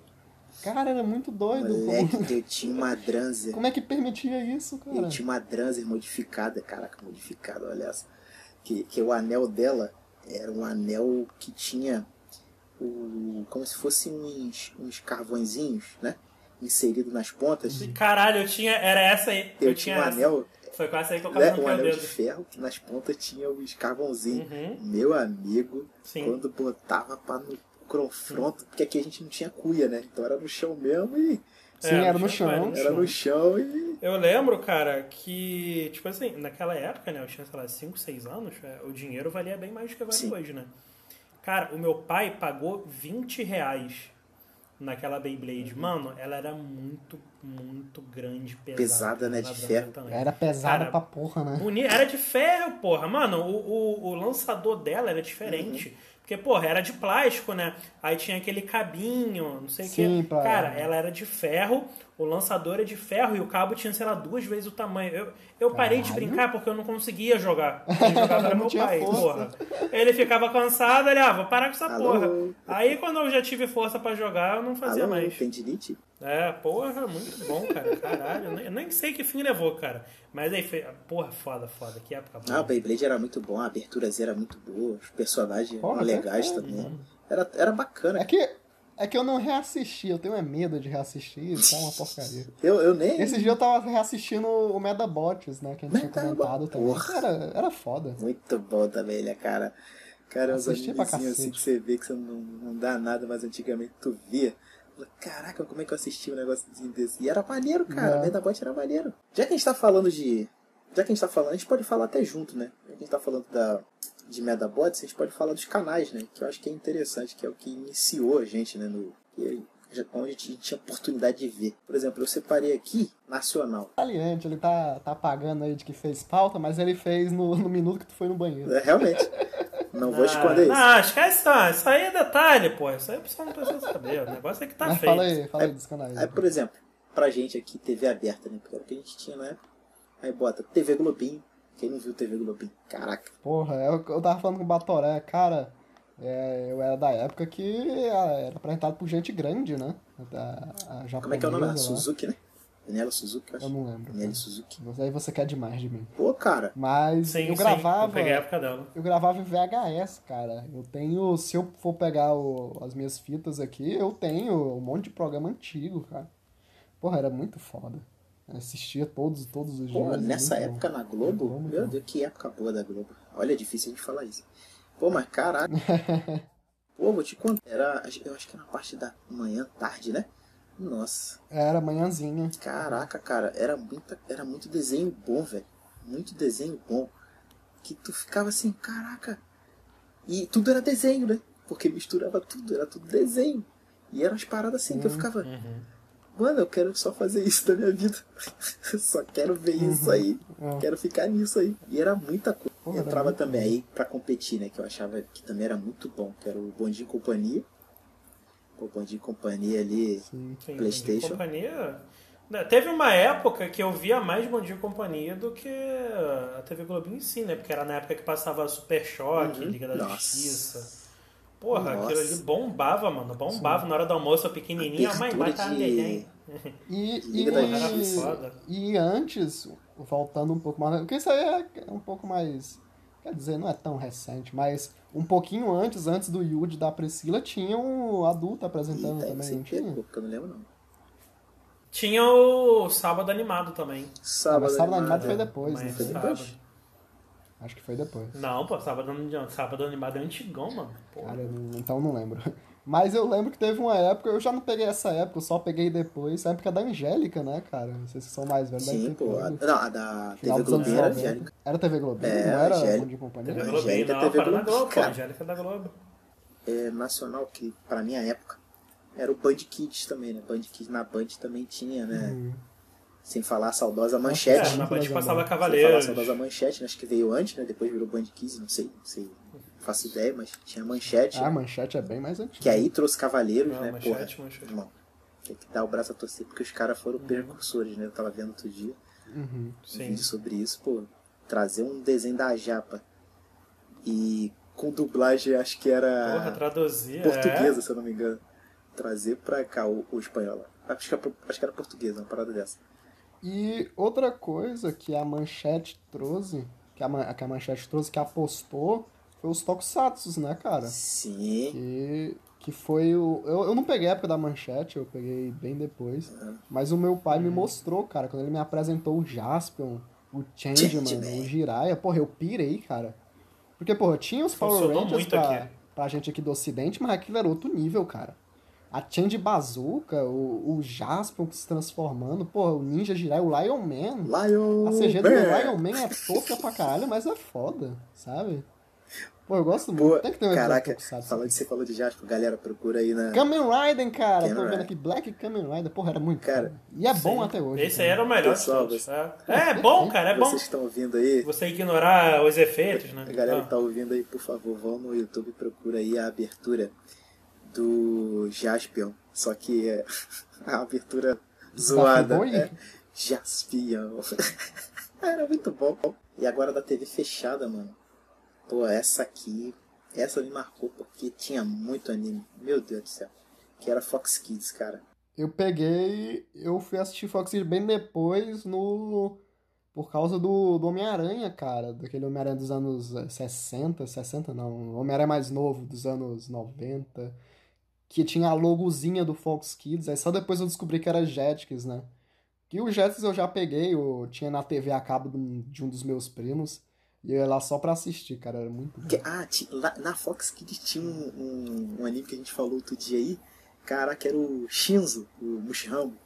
Cara, era muito doido. Moleque, Como, eu tinha uma Dranzer. como é que permitia isso, cara? Eu tinha uma Dranzer modificada, caraca, modificada, olha essa. Que, que o anel dela era um anel que tinha o, como se fosse uns, uns carvõezinhos, né? Inserido nas pontas. Caralho, eu tinha. Era essa aí. Eu, Eu, tinha tinha um essa. anel, Foi com essa aí que eu né, acabei um no anel de ferro que nas pontas tinha os carvãozinhos. Uhum. Meu amigo, Sim. quando botava pra no confronto, porque aqui a gente não tinha cuia, né? Então era no chão mesmo e Sim, É, era no no chão, chão. era era no chão e. Eu lembro, cara, que, tipo assim, naquela época, né, eu tinha, sei lá, 5, 6 anos, é, o dinheiro valia bem mais do que vale Sim. hoje, né? Cara, o meu pai pagou 20 reais naquela Beyblade. Uhum. Mano, ela era muito, muito grande, pesada. Pesada, né, de pesada ferro. também. Era pesado Cara, pra porra, né? Era de ferro, porra. Mano, o, o, o lançador dela era diferente. Uhum. Porque, porra, era de plástico, né? Aí tinha aquele cabinho, não sei o quê. pra- Cara, ela era de ferro, o lançador era de ferro e o cabo tinha, sei lá, duas vezes o tamanho. Eu, eu parei de brincar porque eu não conseguia jogar. Quem jogava era meu pai, força. porra. Ele ficava cansado, ele, ah, vou parar com essa Alô? porra. Aí quando eu já tive força pra jogar, eu não fazia Alô, mais. tendinite? É, porra, muito bom, cara. Caralho, eu nem, sei que fim levou, cara. Mas aí foi. Porra, foda, foda. Que época boa. Ah, o Beyblade era muito bom, a aberturazinha era muito boa, os personagens Porra, eram legais é, também. Era, era bacana. É que, é que eu não reassisti, eu tenho medo de reassistir, isso é uma porcaria. Eu, eu nem. Esse dia eu tava reassistindo o Medabots, né, que a gente tinha comentado também. porra. Era, era foda. Muito bom também, né, cara? Cara, uns Assisti pra animezinhos assim que você vê que você não, não dá nada, mas antigamente tu via. Caraca, como é que eu assisti um negocinho desse? E era maneiro, cara. É. O Medabot era maneiro. Já que a gente tá falando de. Já que a gente tá falando, a gente pode falar até junto, né? Já que a gente tá falando da, de Medabots, a gente pode falar dos canais, né? Que eu acho que é interessante, que é o que iniciou a gente, né? No, que, onde a gente tinha oportunidade de ver. Por exemplo, eu separei aqui Nacional. Aliante, ele tá, tá pagando aí de que fez pauta, mas ele fez no, no minuto que tu foi no banheiro. É, realmente. Não vou Ah, esconder isso. Não, esquece não. Isso aí é detalhe, pô. Isso aí a pessoa não precisa saber. O negócio é que tá mas feito. fala aí, fala aí dos canais. Aí, por exemplo, pra gente aqui, TV aberta, né? Porque era o que a gente tinha na época. Aí bota TV Globinho. Quem não viu TV Globinho? Caraca. Porra, eu, eu tava falando com o Batoré, cara, é, eu era da época que ah, era apresentado por gente grande, né? A, a Como é que é o nome? lá. Suzuki, né? Daniela Suzuki, eu acho. Eu não lembro. Daniela. Suzuki. Mas Aí você quer demais de mim. Pô, cara. Mas Sim, eu sim, gravava. Eu peguei a época dela. Eu gravava em VHS, cara. Eu tenho. Se eu for pegar o- as minhas fitas aqui, eu tenho um monte de programa antigo, cara. Porra, era muito foda. Eu assistia todos, todos os Pô, dias. nessa muito bom. época na Globo, muito meu bom. Deus, que época boa da Globo. Olha, é difícil a gente falar isso. Pô, mas caralho. Pô, vou te contar. Era, eu acho que era na parte da manhã, tarde, né? Nossa. Era manhãzinha. Caraca, cara, era, muita, era muito desenho bom, velho. Muito desenho bom. Que tu ficava assim, caraca. E tudo era desenho, né? Porque misturava tudo, era tudo desenho. E eram as paradas assim que eu ficava. Uhum. Mano, eu quero só fazer isso da minha vida. só quero ver isso aí. É. Quero ficar nisso aí. E era muita coisa. Porra, Entrava também aí pra competir, né? Que eu achava que também era muito bom. Que era o Bondinho e Companhia. O e Companhia ali. Sim. Sim, PlayStation. Bom e Companhia. Né, Teve uma época que eu via mais Bom Dia e Companhia do que a TV Globinho em si, né? Porque era na época que passava Super Choque, Uhum. Liga da Nossa. Justiça. Porra, Nossa. aquilo ali bombava, mano. Bombava na hora do almoço, eu pequenininho. Mãe, a de-. E, e, foda. e antes, voltando um pouco mais. Porque isso aí é um pouco mais. Quer dizer, não é tão recente, mas um pouquinho antes, antes do Yuji da Priscila, tinha um adulto apresentando Eita, também, você não tinha? eu não lembro não. Tinha o sábado animado também. Sábado, mas sábado animado. animado foi depois, Mas né? Foi sábado. depois? Acho que foi depois. Não, pô, sábado, sábado animado é antigão, mano. Porra. Cara, eu não- então não lembro. Mas eu lembro que teve uma época, eu já não peguei essa época, eu só peguei depois, a época da Angélica, né, cara? Vocês que são mais velhos Sim, pô. A, não, a da TV Globinho era 90. Angélica. Era TV Globinho, É, não era Angélica. Bom de Companhia? TV Angélica Globinho, não, TV na Globo, Globo, cara. Angélica da Globo. É, nacional, que pra minha época era o Band Kids também, né? Band Kids na Band também tinha, né? Hum. Sem falar a saudosa É, manchete. na muito Band passava Sem falar a saudosa manchete, né? Acho que veio antes, né? Depois virou Band Kids, não sei, não sei. Faço ideia, mas tinha manchete. Ah, a manchete é bem mais antiga. Que aí trouxe Cavaleiros, Não, né? manchete, Porra, manchete. irmão. Tem que dar o braço a torcer, porque os caras foram precursores, né? Eu tava vendo outro dia Uhum. um Sim. vídeo sobre isso, pô. Trazer um desenho da Japa e com dublagem, acho que era Porra, traduzia. portuguesa, se eu não me engano. Trazer pra cá o, o espanhol. Acho que, era- acho que era portuguesa, uma parada dessa. E outra coisa que a manchete trouxe, que a, que a manchete trouxe, que apostou, foi os Tokusatsu, né, cara? Sim. Que, que foi o. Eu, eu não peguei a época da manchete, eu peguei bem depois. Mas o meu pai me mostrou, cara, quando ele me apresentou o Jaspion, o Changeman, Changeman. o Jiraiya, porra, eu pirei, cara. Porque, porra, tinha os Power Funcionou Rangers pra, aqui. pra gente aqui do ocidente, mas aquilo era outro nível, cara. A Change Bazooka, o, o Jaspion se transformando, porra, o Ninja Jiraiya, o Lion Man. Lion A CG do Man. Lion Man é tosca pra caralho, mas é foda, sabe? Pô, eu gosto muito. Pô, Tem que ter um caraca, Tokusatsu falando de você falou de Jasper, galera, procura aí na. Kamen Rider, cara. Kamen Tô vendo Rider. aqui Black Kamen Rider. Porra, era muito Cara. E é bom Sim. até hoje. Esse aí cara. era o melhor de Pessoal, todos. você- É, É, bom, cara, é bom. Vocês que estão ouvindo aí, Você ignorar os efeitos, né? a galera Ah. que tá ouvindo aí, por favor, vão no YouTube e procura aí a abertura do Jaspion. Só que é a abertura zoada. Boy? É Jaspion. Era muito bom. E agora da TV fechada, mano. Pô, essa aqui. Essa me marcou porque tinha muito anime. Meu Deus do céu. Que era Fox Kids, cara. Eu peguei. Eu fui assistir Fox Kids bem depois no. Por causa do, do Homem-Aranha, cara. Daquele Homem-Aranha dos anos eh, 60, 60 não. Homem-Aranha mais novo, dos anos 90. Que tinha a logozinha do Fox Kids. Aí só depois eu descobri que era Jetix, né? E o Jetix eu já peguei, eu tinha na TV a cabo de um dos meus primos. E eu ia lá só pra assistir, cara. Era muito bom. Que- ah, lá, na Fox Kids tinha um, um, um anime que a gente falou outro dia aí. Caraca, era o Shinzo, o Mushirambo.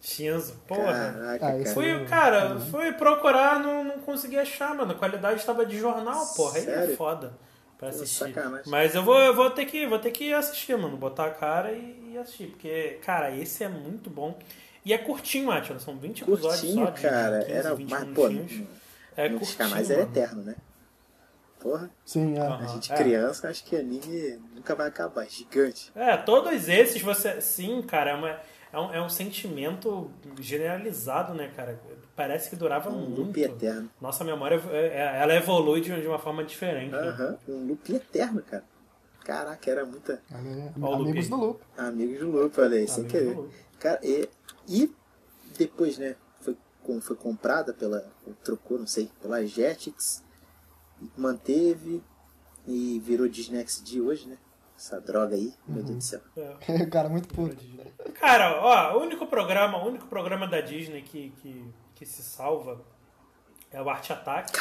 Shinzo, porra. Caraca, Ah, cara. Fui, Eu- cara, fui procurar, não, não consegui achar, mano. A qualidade estava de jornal, porra. Aí é Sério? foda pra Pô, assistir. sacanagem. Mas eu vou, eu vou ter que, vou ter que assistir, mano. Botar a cara e, e assistir. Porque, cara, esse é muito bom. E é curtinho, Atila. São 20 episódios Curtinho, só. de cara. 15, era 20 mais, pô, minutinhos. É nos curtinho, canais era mano. eterno, né? Porra, Sim, é. a gente É. criança, acho que anime nunca vai acabar, é gigante. É, todos esses você. Sim, cara, é, uma- é um, é um sentimento generalizado, né, cara? Parece que durava Um muito. loop eterno. Nossa memória, é- é- ela evolui de uma forma diferente. né? Aham, um loop eterno, cara. Caraca, era muita. Olha, Amigos Lupe. do Loop. Amigos do loop, olha aí, sem querer. Loop. Cara, e, e depois, né, foi, com- foi comprada pela, ou trocou, não sei, pela Jetix, manteve, e virou Disney XD hoje, né? Essa droga aí, meu Deus do céu. É. cara, muito puto. Cara, ó, o único programa, o único programa da Disney que, que, que se salva é o Arte Ataque.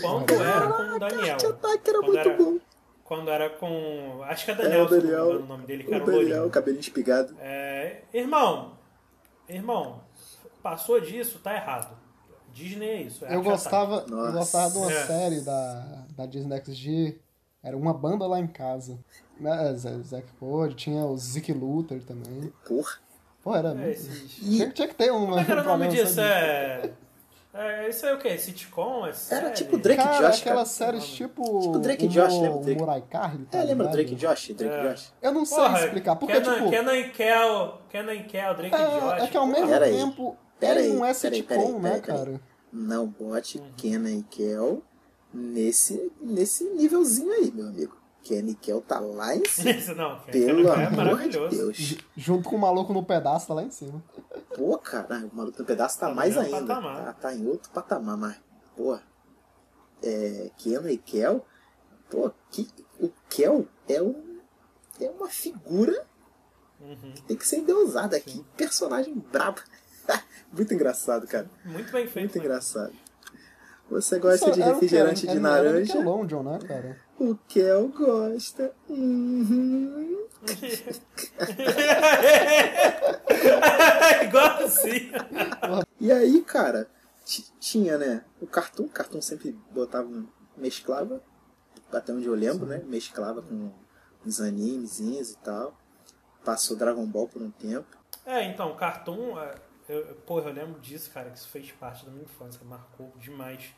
Quando era com o Daniel. Que ataque era Quando muito era- bom. Quando era com. Acho que é É, Daniel, o não me Daniel, o nome dele, que era o o Daniel, Lourinho. cabelinho espigado. É, irmão, irmão, passou disso, tá errado. Disney é isso. É Eu gostava, eu gostava de uma É. série da, da Disney XG. Era uma banda lá em casa. Né, Zé- Zack Code, tinha o Zeke Luther também. Porra. Pô, era. É, muito. Tinha, tinha que ter uma. Como é que era o nome disso? É. é isso aí o quê? Sitcom? É série? tipo Drake Cara, Josh, cara. aquelas séries tipo. Tipo Drake o Josh, lembra o Drake? Murai Carly, tá É, lembra? Drake Josh? Drake É. Josh? Eu não sei Porra, explicar, porque Kenan, tipo. Kenan e Kel, Kenan e Kel, Drake e Josh. É, é que ao mesmo tempo, Pera aí, não é pera aí, sitcom, pera aí, né, cara? Não bote Uhum. Kenan e Kel nesse, nesse nívelzinho aí, meu amigo. Kenny Kel tá lá em cima. Isso não. Pelo é amor de maravilhoso. Deus. J- Junto com o maluco no pedaço, tá lá em cima. Pô, cara, o maluco no pedaço tá Tá mais ainda. patamar. Tá, tá em outro patamar, mas, pô, é, Keanu e Kel, pô, que, o Kel é, um, é uma figura Uhum. que tem que ser endeusada. Que personagem brabo. Muito engraçado, cara. Muito bem feito. Muito né? engraçado. Você gosta Isso de era o quê? refrigerante Era- de era naranja? Nickelodeon, né, cara? O Kel gosta. Uhum. Igual assim. E aí, cara, ti- tinha, né? O Cartoon, o Cartoon sempre botava, mesclava, até onde eu lembro, né? Mesclava com uns animezinhos e tal. Passou Dragon Ball por um tempo. É, então, Cartoon, é, eu, porra, eu lembro disso, cara, que isso fez parte da minha infância, marcou demais.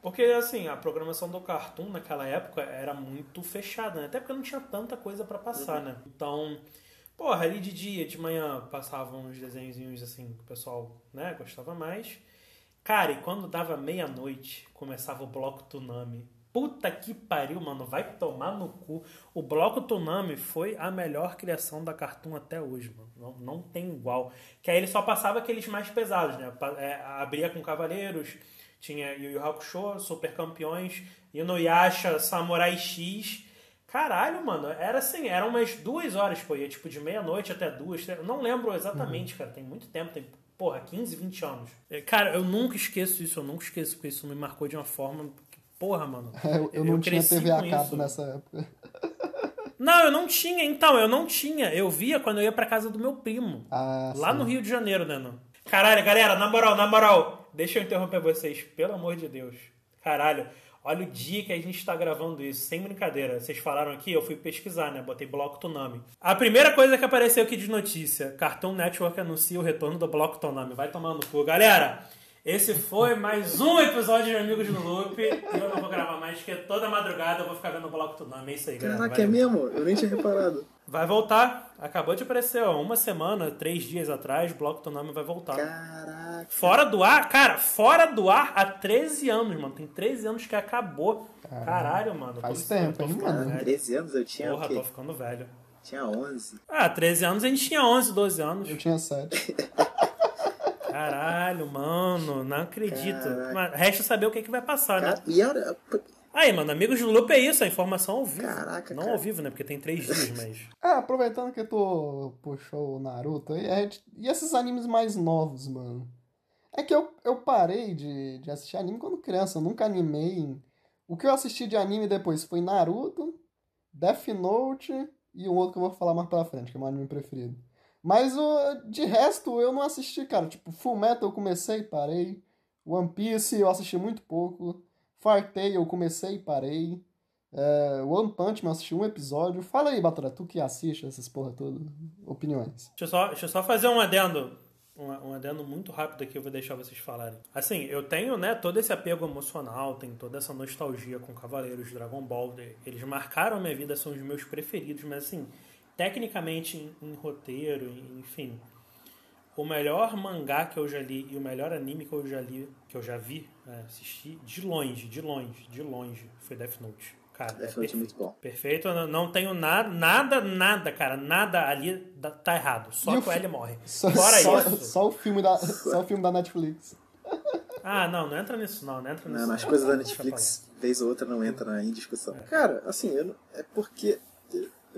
Porque, assim, a programação do Cartoon naquela época era muito fechada, né? Até porque não tinha tanta coisa pra passar, né? Então, porra, ali de dia, de manhã, passavam uns desenhozinhos, assim, que o pessoal, né, gostava mais. Cara, e quando dava meia-noite, começava o bloco Tsunami. Puta que pariu, mano. Vai tomar no cu. O bloco Tsunami foi a melhor criação da Cartoon até hoje, mano. Não, não tem igual. Que aí ele só passava aqueles mais pesados, né? É, abria com Cavaleiros, tinha Yu Yu Hakusho, Super Campeões, Inuyasha, Samurai X. Caralho, mano, era assim, eram umas duas horas, pô, ia tipo de meia-noite até duas, eu não lembro exatamente, cara, tem muito tempo, tem, porra, 15, 20 anos. É, Cara, eu nunca esqueço isso, eu nunca esqueço, porque isso me marcou de uma forma, porra, mano. Eu, eu não tinha cresci TV a cabo isso. nessa época. Não, eu não tinha, então, eu não tinha, eu via quando eu ia pra casa do meu primo. Ah, Lá sim. no Rio de Janeiro, né? Não? Caralho, galera, na moral, na moral, deixa eu interromper vocês, pelo amor de Deus. Caralho, olha o dia que a gente tá gravando isso, sem brincadeira. Vocês falaram aqui, eu fui pesquisar, né? Botei Bloco Tonami. A primeira coisa que apareceu aqui de notícia: Cartoon Network anuncia o retorno do Bloco Tonami. Vai tomar no cu. Galera, esse foi mais um episódio de Amigos no Loop. E eu não vou gravar mais, porque toda madrugada eu vou ficar vendo o Bloco Tonami. É isso aí, galera. Caraca, é mesmo? Eu nem tinha reparado. Vai voltar. Acabou de aparecer, ó. Uma semana, três dias atrás, Bloco Tonami vai voltar. Caraca. Fora do ar, cara, fora do ar há 13 anos, mano. Tem 13 anos que acabou. Caralho, mano. faz tempo, hein, mano? velho. 13 anos eu tinha Porra, o quê? tô ficando velho. Tinha 11. Ah, 13 anos a gente tinha 11, 12 anos. Eu tinha sete. Caralho, mano, não acredito. Mas resta saber o que, que vai passar, né? Cara, e era... Aí, mano, amigos do Loop é isso, a informação ao vivo. Caraca, Não cara. ao vivo, né? Porque tem três dias, mas. Ah, aproveitando que tu puxou o Naruto, e, a gente- e esses animes mais novos, mano? É que eu, eu parei de, de assistir anime quando criança, eu nunca animei. O que eu assisti de anime depois foi Naruto, Death Note e um outro que eu vou falar mais pra frente, que é meu anime preferido. Mas o, de resto eu não assisti, cara. Tipo, Full Metal eu comecei e parei. One Piece eu assisti muito pouco. Fartei eu comecei e parei. É, One Punch Man assisti um episódio. Fala aí, Batora, tu que assiste essas porra toda. Opiniões. Deixa eu só, deixa eu só fazer um adendo. Um, um adendo muito rápido aqui, eu vou deixar vocês falarem. Assim, eu tenho, né, todo esse apego emocional, tenho toda essa nostalgia com Cavaleiros, Dragon Ball. Eles marcaram a minha vida, são os meus preferidos, mas assim, tecnicamente em, em roteiro, em- enfim. O melhor mangá que eu já li e o melhor anime que eu já li, que eu já vi, né, assisti, de longe, de longe, de longe, foi Death Note. Cara, Death é Note é muito bom. Perfeito, eu não- não tenho nada, nada, nada, cara, nada ali tá errado. Só o que o L morre. Só, Fora só, isso. só o filme da, só o filme da Netflix. Ah, não, não entra nisso não, não entra nisso. Não, as coisas da Netflix, vez ou outra, não entra em discussão. Cara, assim, eu é porque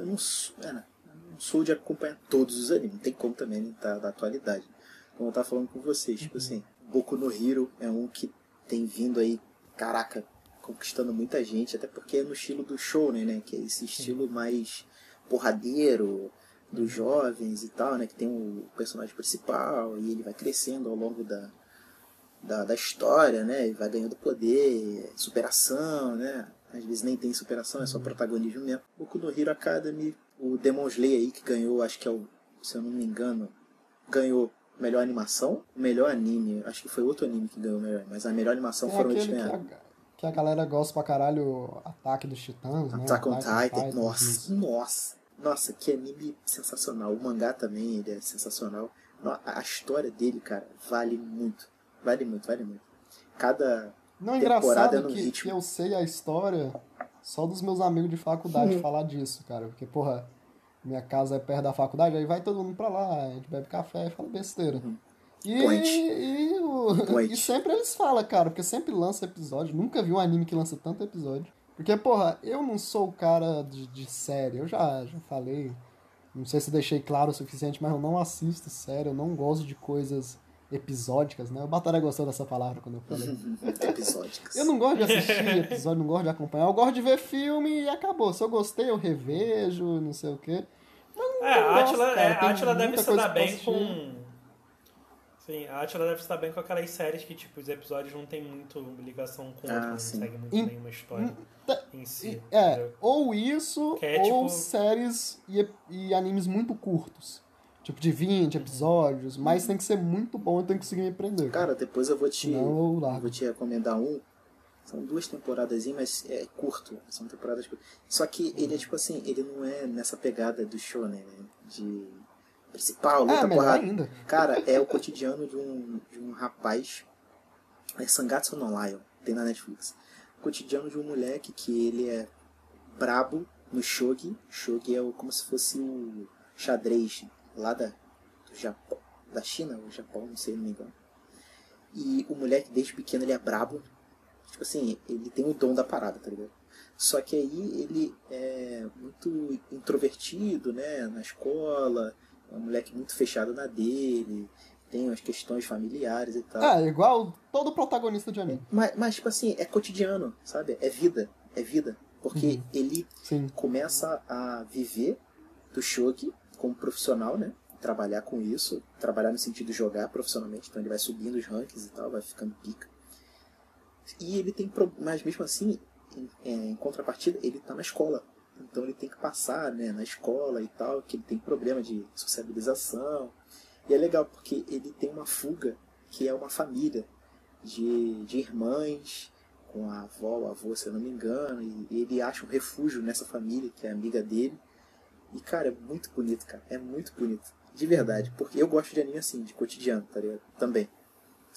eu não sou, é, né, eu não sou de acompanhar todos os animes. Não tem como também né, da, da atualidade. Como eu tava falando com vocês, tipo assim, Boku no Hero é um que tem vindo aí, caraca, conquistando muita gente, até porque é no estilo do shounen, né? Que é esse estilo mais porradeiro, dos jovens e tal, né? Que tem o personagem principal e ele vai crescendo ao longo da, da, da história, né? E vai ganhando poder, superação, né? Às vezes nem tem superação, é só protagonismo mesmo. Boku no Hero Academy, o Demon Slayer aí que ganhou, acho que é o, se eu não me engano, ganhou melhor animação, melhor anime, acho que foi outro anime que ganhou melhor, mas a melhor animação Tem foram eles que a, que a galera gosta pra caralho, Ataque dos Titãs, né? Attack on Titan, Titan, nossa, isso. nossa, nossa, que anime sensacional. O mangá também, ele é sensacional. A história dele, cara, vale muito, vale muito, vale muito. Cada Não, é engraçado que, ritmo. eu sei a história só dos meus amigos de faculdade falar disso, cara. Porque, porra, minha casa é perto da faculdade, aí vai todo mundo pra lá, a gente bebe café e fala besteira. E, Point. e, o- e sempre eles falam, cara, porque sempre lança episódio. Nunca vi um anime que lança tanto episódio. Porque, porra, eu não sou o cara de, de série. Eu já, já falei. Não sei se deixei claro o suficiente, mas eu não assisto série. Eu não gosto de coisas episódicas, né? O Batalha gostou dessa palavra quando eu falei. Episódicos. Eu não gosto de assistir episódio, não gosto de acompanhar. Eu gosto de ver filme e acabou. Se eu gostei, eu revejo, não sei o quê. É, a gosto, Atila, cara, é, a Atila deve se dar bem com. Sim, a Atila deve se dar bem com aquelas séries que, tipo, os episódios não tem muito ligação com o Ah, outro, não segue muito Em- nenhuma história tá- em si. É, entendeu? ou isso, é, ou tipo- séries e, e animes muito curtos. Tipo, de 20 episódios, mas tem que ser muito bom e tem que conseguir me prender. Cara, depois eu vou te, Senão eu vou te recomendar um. São duas temporadas, mas é curto. São temporadas curtas. Só que ele é tipo assim, ele não é nessa pegada do shonen, né? De principal, luta, é, porrada. ainda. Cara, é o cotidiano de um, de um rapaz. É Sangatsu no Lion, tem na Netflix. O cotidiano de um moleque que ele é brabo no shogi. Shogi é como se fosse o xadrez lá da, do Japão, da China ou Japão, não sei, não me engano. E o moleque desde pequeno ele é brabo. Tipo assim, ele tem o dom da parada, tá ligado? Só que aí ele é muito introvertido, né, na escola, é um moleque muito fechado na dele, tem as questões familiares e tal. É, igual todo protagonista de anime. Mas, mas, tipo assim, é cotidiano, sabe? É vida, é vida. Porque Uhum. ele Sim. começa a viver do shogi como profissional, né? Trabalhar com isso, trabalhar no sentido de jogar profissionalmente, então ele vai subindo os rankings e tal, vai ficando pica. E ele tem, mas mesmo assim, em, é, em contrapartida, ele tá na escola. Então ele tem que passar, né, na escola e tal, que ele tem problema de sociabilização. E é legal porque ele tem uma fuga que é uma família de, de irmãs, com a avó, o avô, se eu não me engano, e ele acha um refúgio nessa família, que é amiga dele. E, cara, é muito bonito, cara. É muito bonito. De verdade. Porque eu gosto de anime assim, de cotidiano, tá ligado? Também.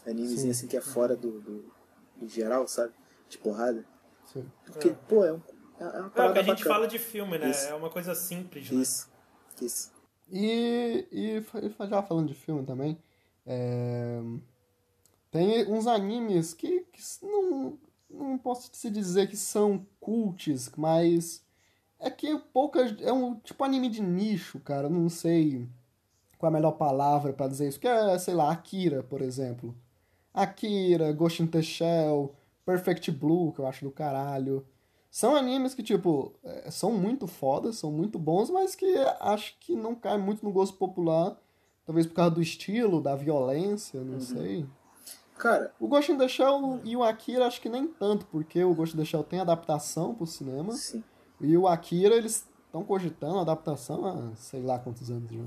Animezinho Sim. assim que é fora do, do, do geral, sabe? De porrada. sim. Porque, É. pô, é, um, é uma É o parada que a gente bacana. fala de filme, né? Isso. É uma coisa simples, né? Isso. Isso. E, e já falando de filme também, é, tem uns animes que, que não, não posso se dizer que são cults, mas é que poucas. É um tipo anime de nicho, cara. Não sei qual a melhor palavra pra dizer isso. Que é, sei lá, Akira, por exemplo. Akira, Ghost in the Shell, Perfect Blue, que eu acho do caralho. São animes que, tipo, é, são muito fodas, são muito bons, mas que acho que não caem muito no gosto popular. Talvez por causa do estilo, da violência, não sei. Cara, O Ghost in the Shell e o Akira acho que nem tanto, porque o Ghost in the Shell tem adaptação pro cinema. sim. E o Akira, eles estão cogitando adaptação há sei lá quantos anos já.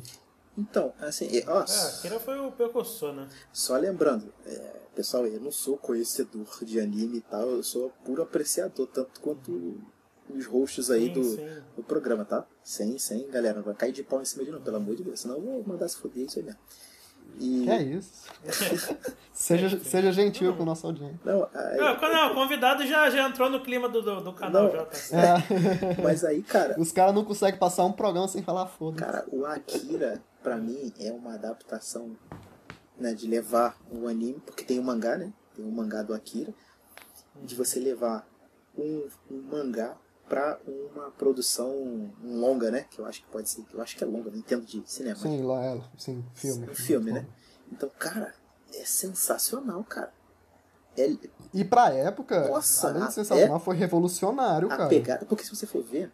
Então, assim, ó, É, Akira foi o precursor, né? Só lembrando, é, pessoal, eu não sou conhecedor de anime e tal, eu sou puro apreciador, tanto quanto os hosts aí Sim, do, sim. do programa, tá? Sem, sem, galera, não vai cair de pau em cima de não, pelo amor de Deus, senão eu vou mandar se foder isso aí mesmo. E. Que é isso? seja, seja gentil com o nosso audiência. Não, aí- Não, não, o convidado já, já entrou no clima do, do, do canal, Não. já tá. É, mas aí, cara, os caras não conseguem passar um programa sem falar foda. cara, o Akira, pra mim, é uma adaptação né, de levar o anime, porque tem o mangá, né? Tem o mangá do Akira, de você levar um, um mangá pra uma produção longa, né? Que eu acho que pode ser, eu acho que é longa, não entendo de cinema. Sim, lá, é, sim, filme. Um filme, né? Então, cara, é sensacional, cara. É, E pra época, Nossa, além de sensacional, foi revolucionário, a cara. pegada, porque se você for ver,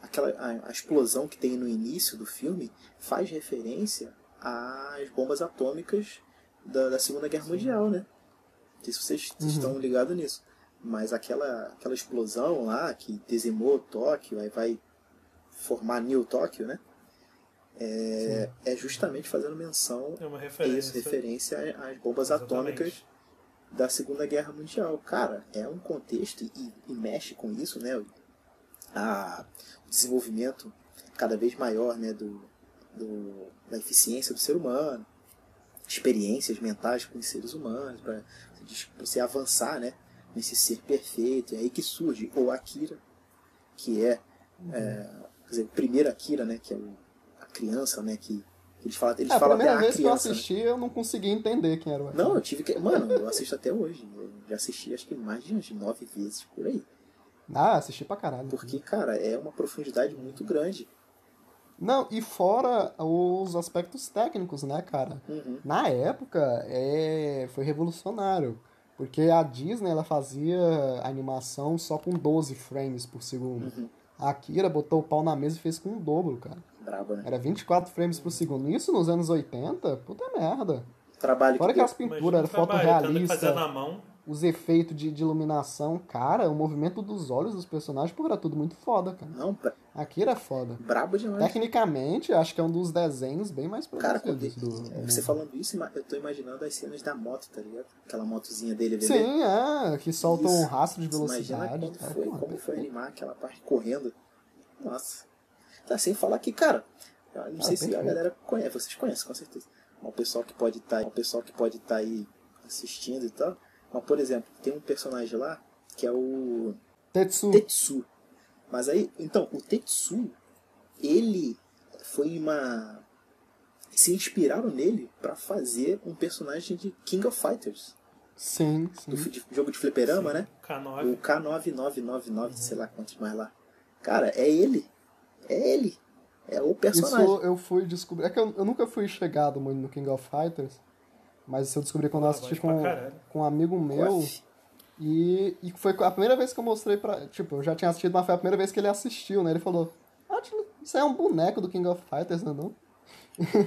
aquela, a, a explosão que tem no início do filme faz referência às bombas atômicas da, da Segunda Guerra Mundial, né? Não sei se vocês Uhum. estão ligados nisso. Mas aquela, aquela explosão lá que dizimou Tóquio, aí vai formar New Tóquio, né? É, é justamente fazendo menção É uma referência. isso, referência às bombas Exatamente. atômicas da Segunda Guerra Mundial. Cara, é um contexto e, e mexe com isso, né? A, o desenvolvimento cada vez maior né, do, do- da eficiência do ser humano, experiências mentais com os seres humanos, para você avançar né, nesse ser perfeito. É aí que surge o Akira, que é, é, quer dizer, o primeiro Akira, né, que é o, a criança, né, que eles falam, eles É, a falam até primeira a vez que eu né? assisti, eu não consegui entender quem era o Akira. Não, eu tive que. Mano, eu assisto até hoje. Eu já assisti acho que mais de umas nove vezes por aí. Ah, assisti pra caralho. Porque, cara, é uma profundidade muito grande. Não, e fora os aspectos técnicos, né, cara? Uhum. Na época, é... foi revolucionário. Porque a Disney, ela fazia animação só com 12 frames por segundo. Uhum. A Akira botou o pau na mesa e fez com o dobro, cara. Braba, né? Era 24 frames por segundo. Isso nos anos 80, puta merda. Trabalho Fora que aquelas deu. pinturas, era foto que realista, na mão. Os efeitos de, de iluminação. Cara, o movimento dos olhos dos personagens, pô, era tudo muito foda, cara. Não, bra- Akira é foda. brabo demais. Tecnicamente, acho que é um dos desenhos bem mais Cara, quando produzidos ele- do, é, do você mundo. falando isso, eu tô imaginando as cenas da moto, tá ligado? Aquela motozinha dele, bebê. Sim, é, que soltam um rastro de Você Imagina velocidade. como tá? foi, Pô, como foi animar aquela parte correndo. Nossa. Tá, sem falar que, cara, não Ah, sei se a perfeito. galera conhece, vocês conhecem com certeza. O pessoal que pode estar, o pessoal que pode estar aí assistindo e tal. Mas, por exemplo, tem um personagem lá que é o Tetsu. Tetsu. Mas aí, então, o Tetsu, ele foi uma. Se inspiraram nele pra fazer um personagem de King of Fighters. Sim, Do sim. fi- de jogo de fliperama, né? K9. O K9999, sei lá quantos mais lá. Cara, é ele. É ele. É o personagem. Isso eu fui descobrir. É que eu, eu nunca fui chegado muito no King of Fighters. Mas isso eu descobri quando eu Ah, assisti com, com um amigo meu. E, e foi a primeira vez que eu mostrei pra. Tipo, eu já tinha assistido, mas foi a primeira vez que ele assistiu, né? Ele falou: Ah, isso é um boneco do King of Fighters, não é não?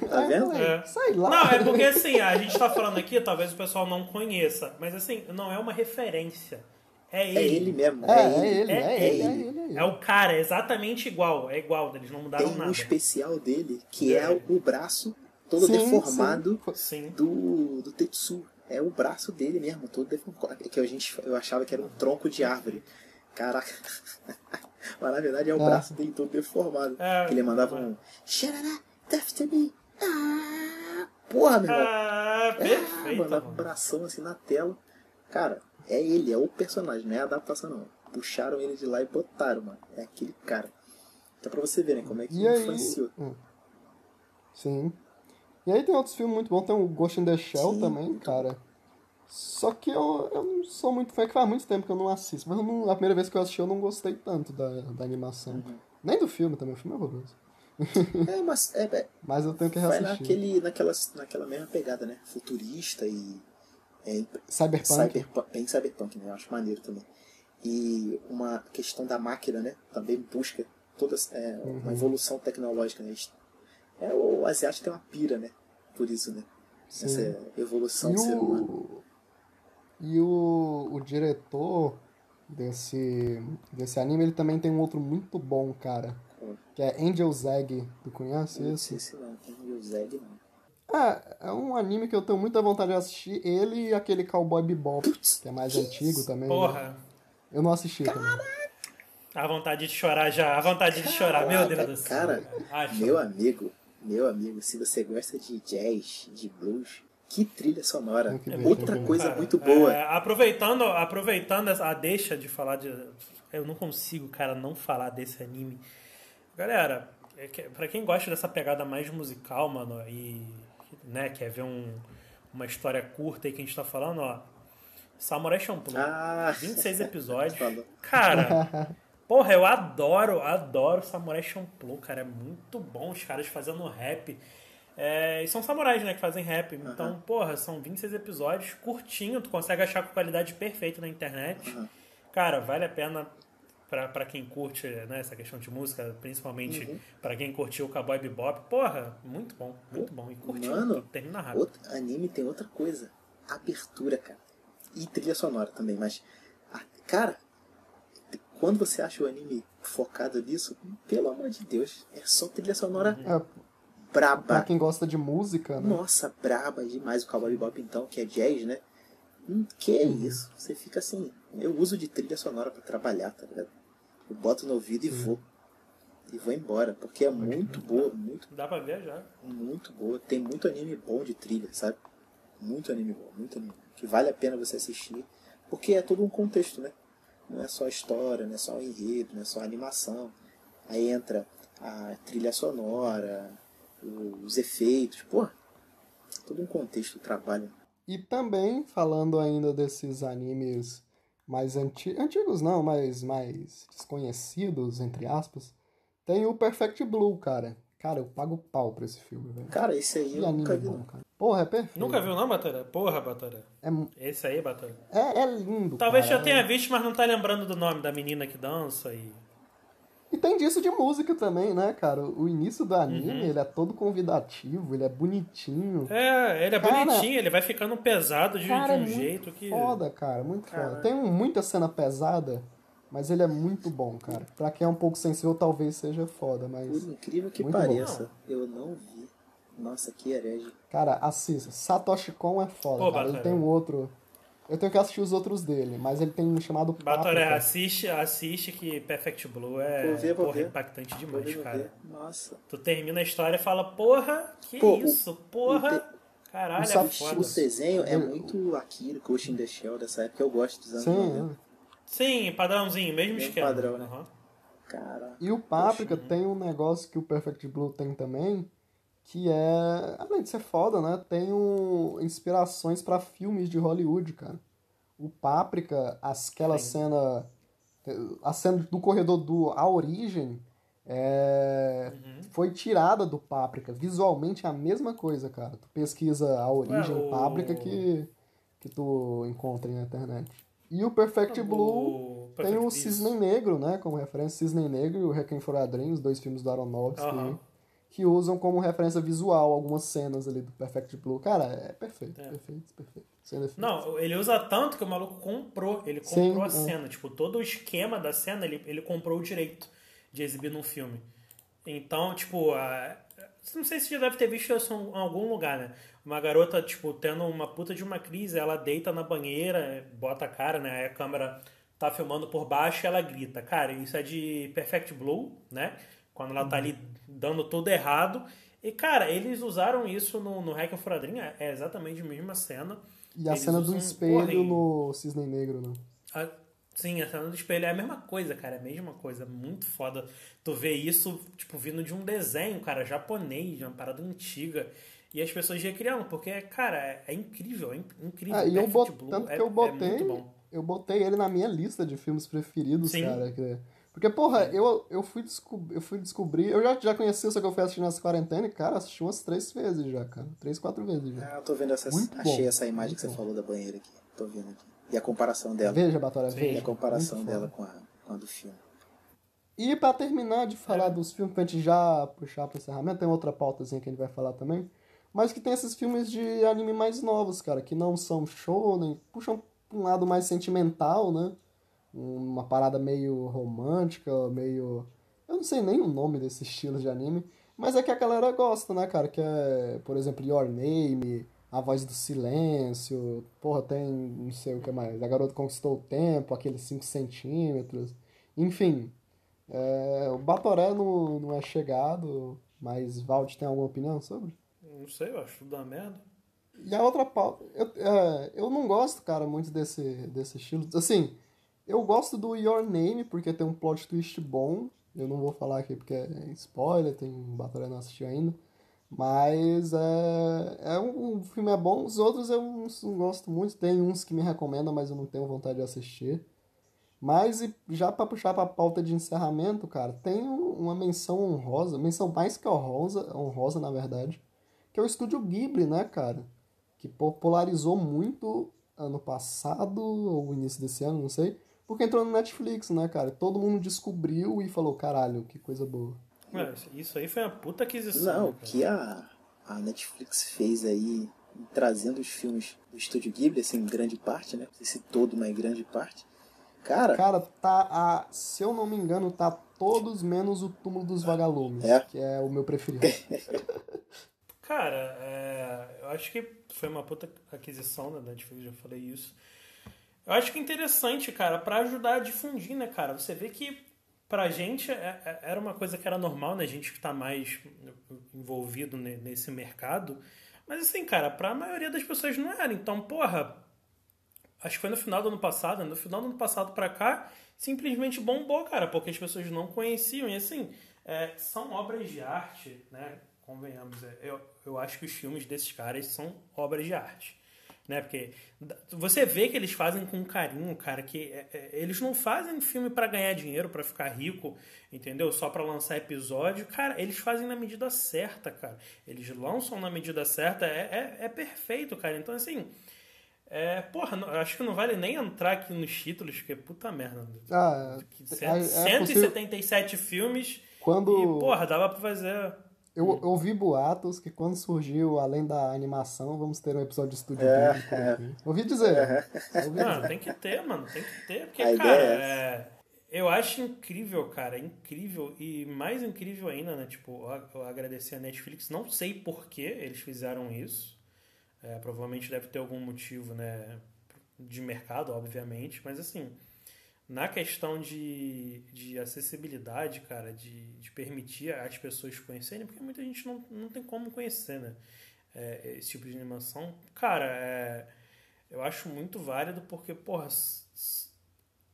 Tá vendo? É. Sei lá. Não, é porque assim, a gente tá falando aqui, talvez o pessoal não conheça, mas assim, não é uma referência. É ele. É ele mesmo. É, É, é ele. ele, é, É ele, é ele. ele, é ele. É o cara, é exatamente igual. É igual, eles não mudaram Tem um nada. especial dele que é, É. o braço todo Sim, deformado sim. Do, do Tetsu. É o braço dele mesmo, todo deformado. Que a gente, eu achava que era um tronco de árvore. Caraca. Mas na verdade é o É. braço dele todo deformado. É. que ele mandava um. Sharara, after me. Ah, porra, meu irmão. Ah, Ah, perfeito. mandava um bração assim na tela. Cara, é ele, é o personagem, não é a adaptação não. Puxaram ele de lá e botaram, mano. É aquele cara. Então pra você ver, né, como é que E aí. influenciou. Hum. Sim. E aí tem outros filmes muito bons, tem o Ghost in the Shell Sim, também, cara. Só que eu, eu não sou muito fã, que faz muito tempo que eu não assisto. Mas não- a primeira vez que eu assisti eu não gostei tanto da, da animação. Uhum. Nem do filme também, o filme é horroroso. É, mas é, é, Mas eu tenho que vai reassistir. naquele, naquela, naquela mesma pegada, né? Futurista e. É, Cyberpunk. cyberpunk, bem cyberpunk, né? Eu acho maneiro também. E uma questão da máquina, né? Também busca toda é, Uhum. uma evolução tecnológica, né? É, o asiático tem uma pira, né? Por isso, né? Sim. Essa evolução E do ser humano. o, e o, o diretor desse, desse anime, ele também tem um outro muito bom, cara. Qual? Que é Angel's Egg. Tu conhece Não esse? sei se não, o Zeg, não. É, é um anime que eu tenho muita vontade de assistir. Ele e aquele Cowboy Bebop, que é mais antigo também. né? Porra. Eu não assisti também. A vontade de chorar já, a vontade de chorar, meu Deus do céu. Cara, meu amigo, meu amigo, se você gosta de jazz, de blues, que trilha sonora. Ver, Outra coisa Cara, muito boa. é, aproveitando, aproveitando essa- a deixa de falar de. Eu não consigo, cara, não falar desse anime. Galera, é que- pra quem gosta dessa pegada mais musical, mano, e né, quer ver um, uma história curta aí que a gente tá falando, ó. Samurai Champloo. Ah, 26 episódios. Cara, porra, eu adoro, adoro Samurai Champloo, cara. É muito bom os caras fazendo rap. É, e são samurais, né, que fazem rap. Então, porra, são 26 episódios, curtinho, tu consegue achar com qualidade perfeita na internet. Cara, vale a pena pra, pra quem curte né, essa questão de música, principalmente Uhum. pra quem curtiu o Cowboy Bebop. Porra, muito bom, muito bom. E curtinho, Mano, termina rápido. Outro anime tem outra coisa. Abertura, cara. E trilha sonora também, mas. ah, Cara, quando você acha o anime focado nisso, pelo amor de Deus, é só trilha sonora É, pra braba. quem gosta de música, né? Nossa, braba demais o Cowboy Bebop então, que é jazz, né? Hum, que é Uhum. isso? Você fica assim. Eu uso de trilha sonora pra trabalhar, tá ligado? Eu boto no ouvido e vou. E vou embora, porque é muito boa, muito, Dá pra viajar. muito boa. Tem muito anime bom de trilha, sabe? Muito anime bom, muito anime. Que vale a pena você assistir. Porque é todo um contexto, né? Não é só história, não é só o enredo, não é só a animação. Aí entra a trilha sonora, os efeitos, pô, todo um contexto do trabalho. E também, falando ainda desses animes mais anti... antigos, não, mas mais desconhecidos, entre aspas, tem o Perfect Blue, cara. Cara, eu pago pau pra esse filme, velho. Cara, esse aí Que eu anime nunca vi. bom, não. cara. Porra, é perfeito. Nunca viu não, Batalha? Porra, Batalha. É, Esse aí, Batalha. é, é lindo, Talvez cara. já tenha visto, mas não tá lembrando do nome da menina que dança e... E tem disso de música também, né, cara? O início do anime, Uhum. ele é todo convidativo, ele é bonitinho. É, ele é Cara, bonitinho, ele vai ficando pesado de, Cara, de é um muito jeito que... Foda, cara, muito Cara. foda. Tem muita cena pesada, mas ele é muito bom, cara. Pra quem é um pouco sensível, talvez seja foda, Por mas. incrível que Muito bom. pareça, eu não vi. Nossa, que herege. Cara, assista. Satoshi Kon é foda, Pô, cara. Ele tem um outro. Eu tenho que assistir os outros dele, mas ele tem um chamado Batoré, assiste, assiste que Perfect Blue é Vou ver, vou porra, ver. impactante Vou demais, ver, vou cara. ver. Nossa. Tu termina a história e fala, porra, que Pô, isso, porra, te- caralho, o é foda. O desenho é muito Akira, Ghost in the Shell dessa época. Eu gosto dos anos Sim, 90. é. Sim, padrãozinho, mesmo, Mesmo esquema. padrão, né? Aham. Cara, E o Paprika tem um negócio que o Perfect Blue tem também, que é, além de ser foda, né, tem um, inspirações pra filmes de Hollywood, cara. O Paprika, as- aquela cena, a cena do corredor do A Origem, é, foi tirada do Paprika. Visualmente é a mesma coisa, cara. Tu pesquisa A Origem, Ué, o- Paprika, que, que tu encontra na internet. E o Perfect Blue... O Tem Perfect o Beast. Cisne Negro, né? Como referência, Cisne Negro e o Requiem for a Dream, os dois filmes do Aronofsky, Aham. Que usam como referência visual algumas cenas ali do Perfect Blue. Cara, é perfeito, É. perfeito, perfeito. Defeito. Não, ele usa tanto que o maluco comprou. Ele Sim, comprou a é. cena. Tipo, todo o esquema da cena, ele, ele comprou o direito de exibir num filme. Então, tipo, a... não sei se você já deve ter visto isso em algum lugar, né? Uma garota, tipo, tendo uma puta de uma crise, ela deita na banheira, bota a cara, né? Aí a câmera tá filmando por baixo e ela grita. Cara, isso é de Perfect Blue, né? Quando ela tá ali dando tudo errado. E, cara, eles usaram isso no, no Hack of Radrin, é exatamente a mesma cena. E a cena do espelho porra, no Cisne Negro, né? a- sim, a cena do espelho é a mesma coisa, cara. É a mesma coisa. Muito foda. Tu vê isso, tipo, vindo de um desenho, cara, japonês, de uma parada antiga. E as pessoas recriando, porque, cara, é, é incrível, é in- incrível. Ah, e eu bot... Tanto é- que eu é botei, eu botei ele na minha lista de filmes preferidos, Sim. cara. que- Porque, porra, eu, eu, fui eu fui descobrir, eu já, já conhecia, só que eu fui assistir nessa quarentena e, cara, assisti umas três vezes já, cara. Três, quatro vezes já. ah, eu tô vendo essa. Muito achei essa imagem que você muito bom. falou da banheira aqui. Tô vendo aqui. E a comparação dela. Veja, Batalha, E veja. a comparação Muito dela com a, com a do filme. E pra terminar de É. falar dos filmes, pra gente já puxar pro encerramento, tem outra pautazinha que a gente vai falar também. Mas que tem esses filmes de anime mais novos, cara, que não são shonen, puxam pra um lado mais sentimental, né? Uma parada meio romântica, meio. Eu não sei nem o nome desse estilo de anime, mas é que a galera gosta, né, cara? Que é, por exemplo, Your Name, A Voz do Silêncio, porra, tem não sei o que mais. A Garota Conquistou o Tempo, aqueles 5 centímetros. Enfim, é, o Batoré não, não é chegado, mas Valde tem alguma opinião sobre? Não sei, eu acho tudo uma merda. E a outra pauta. Eu, é, eu não gosto, cara, muito desse, desse estilo. Assim, eu gosto do Your Name, porque tem um plot twist bom. Eu não vou falar aqui porque é spoiler, tem um Batalha não assistiu ainda. Mas é, é um, o filme é bom, os outros eu não, não gosto muito. Tem uns que me recomendam, mas eu não tenho vontade de assistir. Mas e já pra puxar pra pauta de encerramento, cara, tem um- uma menção honrosa, menção mais que honrosa, honrosa na verdade, que é o estúdio Ghibli, né, cara? Que popularizou muito ano passado, ou início desse ano, não sei, porque entrou no Netflix, né, cara? Todo mundo descobriu e falou, caralho, que coisa boa. Ué, isso aí foi uma puta aquisição. Não, né, o que a, a Netflix fez aí, trazendo os filmes do Estúdio Ghibli, assim, em grande parte, né? Não sei se todo, mas em grande parte. Cara, Cara, tá a, se eu não me engano, tá todos menos o Túmulo dos Vagalumes, É? que é o meu preferido. Cara, é, eu acho que foi uma puta aquisição da Netflix, já falei isso. Eu acho que é interessante, cara, pra ajudar a difundir, né, cara? Você vê que pra gente é- é- era uma coisa que era normal, né? A gente que tá mais envolvido ne- nesse mercado. Mas assim, cara, pra maioria das pessoas não era. Então, porra, acho que foi no final do ano passado, né? no final do ano passado pra cá, simplesmente bombou, cara, porque as pessoas não conheciam. E assim, é, são obras de arte, né? Convenhamos, é, eu, eu acho que os filmes desses caras são obras de arte. Né? Porque você vê que eles fazem com carinho, cara, que é, é, eles não fazem filme para ganhar dinheiro, para ficar rico, entendeu? Só para lançar episódio. Cara, eles fazem na medida certa, cara. Eles lançam na medida certa, é, é, é perfeito, cara. Então, assim, é, porra, não- acho que não vale nem entrar aqui nos títulos, porque puta merda. Ah, Que é- cento- é 177 filmes Quando e, porra, dava pra fazer. Eu ouvi boatos que quando surgiu, além da animação, vamos ter um episódio de Estúdio É, Ghibli por aqui. Ouvi dizer. Ouvi Não, dizer. tem que ter, mano, tem que ter, porque, A cara, ideia é é, eu acho incrível, cara, incrível e mais incrível ainda, né? Tipo, eu- eu agradecer a Netflix, não sei por que eles fizeram isso. É, provavelmente deve ter algum motivo, né? De mercado, obviamente, mas assim, na questão de, de acessibilidade, cara, de, de permitir as pessoas conhecerem, porque muita gente não, não tem como conhecer, né? É, esse tipo de animação. Cara, é, eu acho muito válido porque, porra,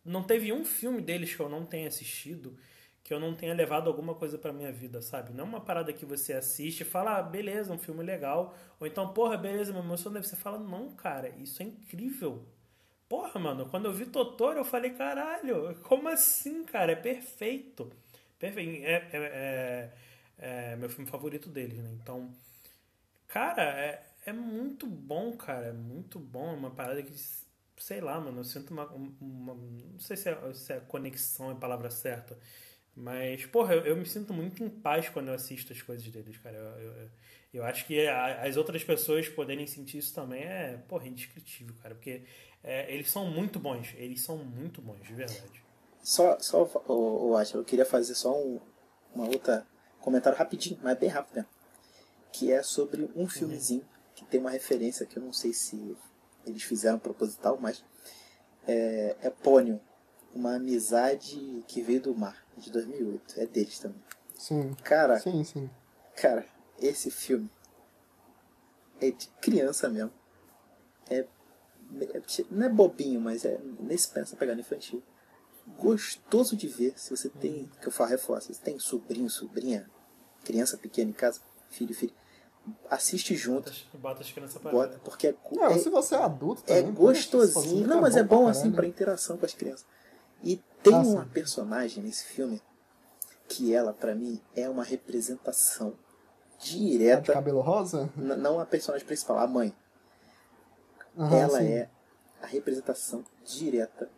não teve um filme deles que eu não tenha assistido que eu não tenha levado alguma coisa pra minha vida, sabe? Não é uma parada que você assiste e fala, ah, beleza, um filme legal. Ou então, porra, beleza, me emociona. Você fala, não, cara, isso é incrível. Porra, mano, quando eu vi Totoro, eu falei, caralho, como assim, cara? É perfeito. Perfeito. É, é, é- é meu filme favorito deles, né? Então, cara, é, é muito bom, cara. É muito bom. É uma parada que, sei lá, mano, eu sinto uma. uma- não sei se é, se é conexão é a palavra certa. Mas, porra, eu, eu me sinto muito em paz quando eu assisto as coisas deles, cara. Eu, eu, eu acho que as outras pessoas poderem sentir isso também é, porra, indescritível, cara. Porque é, eles são muito bons. Eles são muito bons, de verdade. Só, só o, o Atila, eu queria fazer só um uma outra comentário rapidinho, mas bem rápido mesmo. Que é sobre um filmezinho que tem uma referência que eu não sei se eles fizeram proposital, mas é, é Pônio, uma amizade que veio do mar, de 2008. É deles também. Sim, Cara, sim, sim. cara, esse filme é de criança mesmo. É- não é bobinho, mas é nesse pensa pegando infantil. Gostoso de ver. Se você tem, que eu falo reforço, se tem sobrinho, sobrinha, criança pequena em casa, filho, filho, assiste junto. Bota, bota as crianças pra Bota, porque é, Não, é, se você é adulto é também. sozinho, gostosinho. Não, mas é bom pra assim pra interação com as crianças. E tem Ah, uma personagem nesse filme que ela, pra mim, é uma representação Tá de direta. cabelo rosa? Não a personagem principal, a mãe. Aham, ela sim. é a representação direta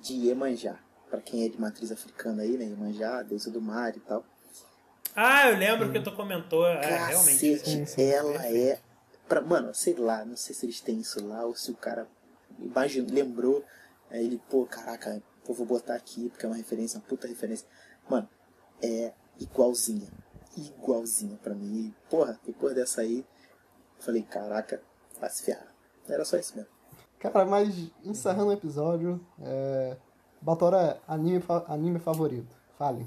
de Iemanjá. Pra quem é de matriz africana aí, né? Iemanjá, deusa do mar e tal. Ah, eu lembro que tu comentou. É, realmente. Cacete, sim. ela é. Pra, mano, sei lá, não sei se eles têm isso lá, ou se o cara imaginou, lembrou, aí ele, pô, caraca, pô, vou botar aqui, porque é uma referência, uma puta referência. Mano, é igualzinha. Igualzinha pra mim. E, porra, depois dessa aí, falei, caraca, vai se ferrar. Era só isso mesmo. Cara, mas encerrando o episódio, é... Batora, anime, fa- anime favorito. Fale.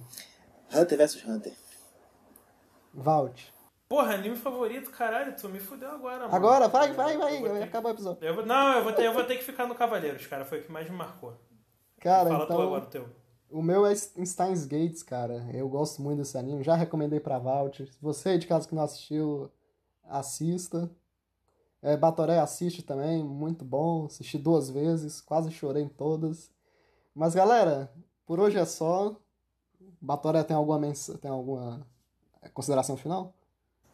Hunter vs Hunter. Valt. Porra, anime favorito, caralho, tu me fudeu agora, mano. Agora, vai, vai, vai, acaba o episódio. eu vou- não, eu vou, ter, eu vou ter que ficar no Cavaleiros, cara. Foi o que mais me marcou. Cara, Fala tu então, agora o teu. o meu é Steins Gates, cara. Eu gosto muito desse anime, já recomendei pra Valt. Se você de casa que não assistiu, assista. É, Batoré assiste também, muito bom. Assisti duas vezes, quase chorei em todas. Mas galera, por hoje é só. Batoré tem alguma mens... tem alguma é, consideração final?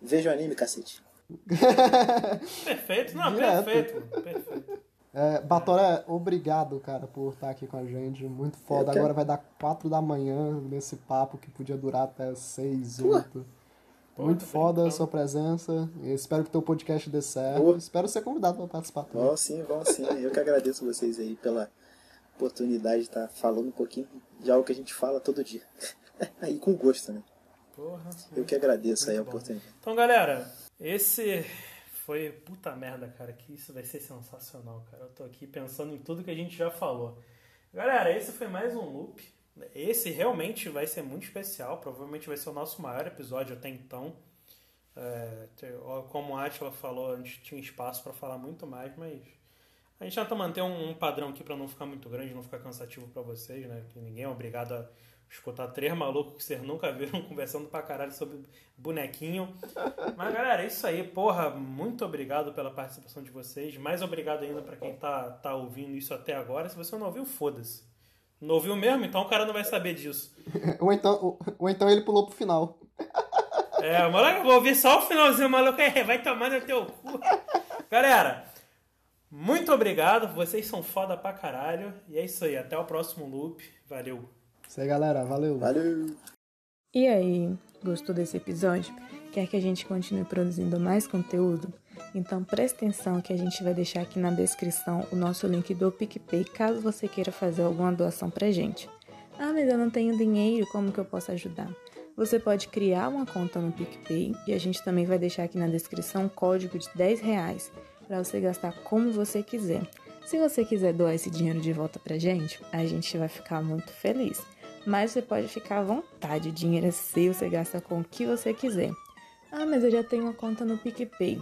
Veja o anime, cacete. perfeito, não, Direto. perfeito. perfeito. É, Batoré, obrigado, cara, por estar aqui com a gente. Muito foda. Agora vai dar 4 da manhã nesse papo que podia durar até 6, 8. Muito foda a então. sua presença. Eu espero que o teu podcast dê certo. Espero ser convidado para participar também. Sim, vão sim. Eu que agradeço vocês aí pela oportunidade de estar falando um pouquinho de algo que a gente fala todo dia. e com gosto né Porra, eu que agradeço aí a bom. oportunidade. Então, galera, esse foi puta merda, cara, que isso vai ser sensacional, cara. Eu tô aqui pensando em tudo que a gente já falou. Galera, esse foi mais um loop. Esse realmente vai ser muito especial. Provavelmente vai ser o nosso maior episódio até então. É, como a Atila falou, a gente tinha espaço pra falar muito mais, mas A gente tenta manter um, um padrão aqui pra não ficar muito grande, não ficar cansativo pra vocês, né? Que ninguém é obrigado a escutar três malucos que vocês nunca viram conversando pra caralho sobre bonequinho. Mas galera, é isso aí. Porra, muito obrigado pela participação de vocês. Mais obrigado ainda pra quem tá, tá ouvindo isso até agora. Se você não ouviu, foda-se. Não ouviu mesmo? Então o cara não vai saber disso. ou, então, ou, ou então ele pulou pro final. É, o maluco, eu vou ouvir só o finalzinho, maluco é, vai tomar no teu cu. Galera, muito obrigado. Vocês são foda pra caralho. E é isso aí. Até o próximo loop. Valeu. Isso aí, galera. Valeu. Valeu! E aí, gostou desse episódio? Quer que a gente continue produzindo mais conteúdo? Então preste atenção que a gente vai deixar aqui na descrição o nosso link do PicPay caso você queira fazer alguma doação pra gente. Ah, mas eu não tenho dinheiro, como que eu posso ajudar? Você pode criar uma conta no PicPay e a gente também vai deixar aqui na descrição um código de 10 reais para você gastar como você quiser. Se você quiser doar esse dinheiro de volta pra gente, a gente vai ficar muito feliz. Mas você pode ficar à vontade, o dinheiro é seu, você gasta com o que você quiser. Ah, mas eu já tenho uma conta no PicPay.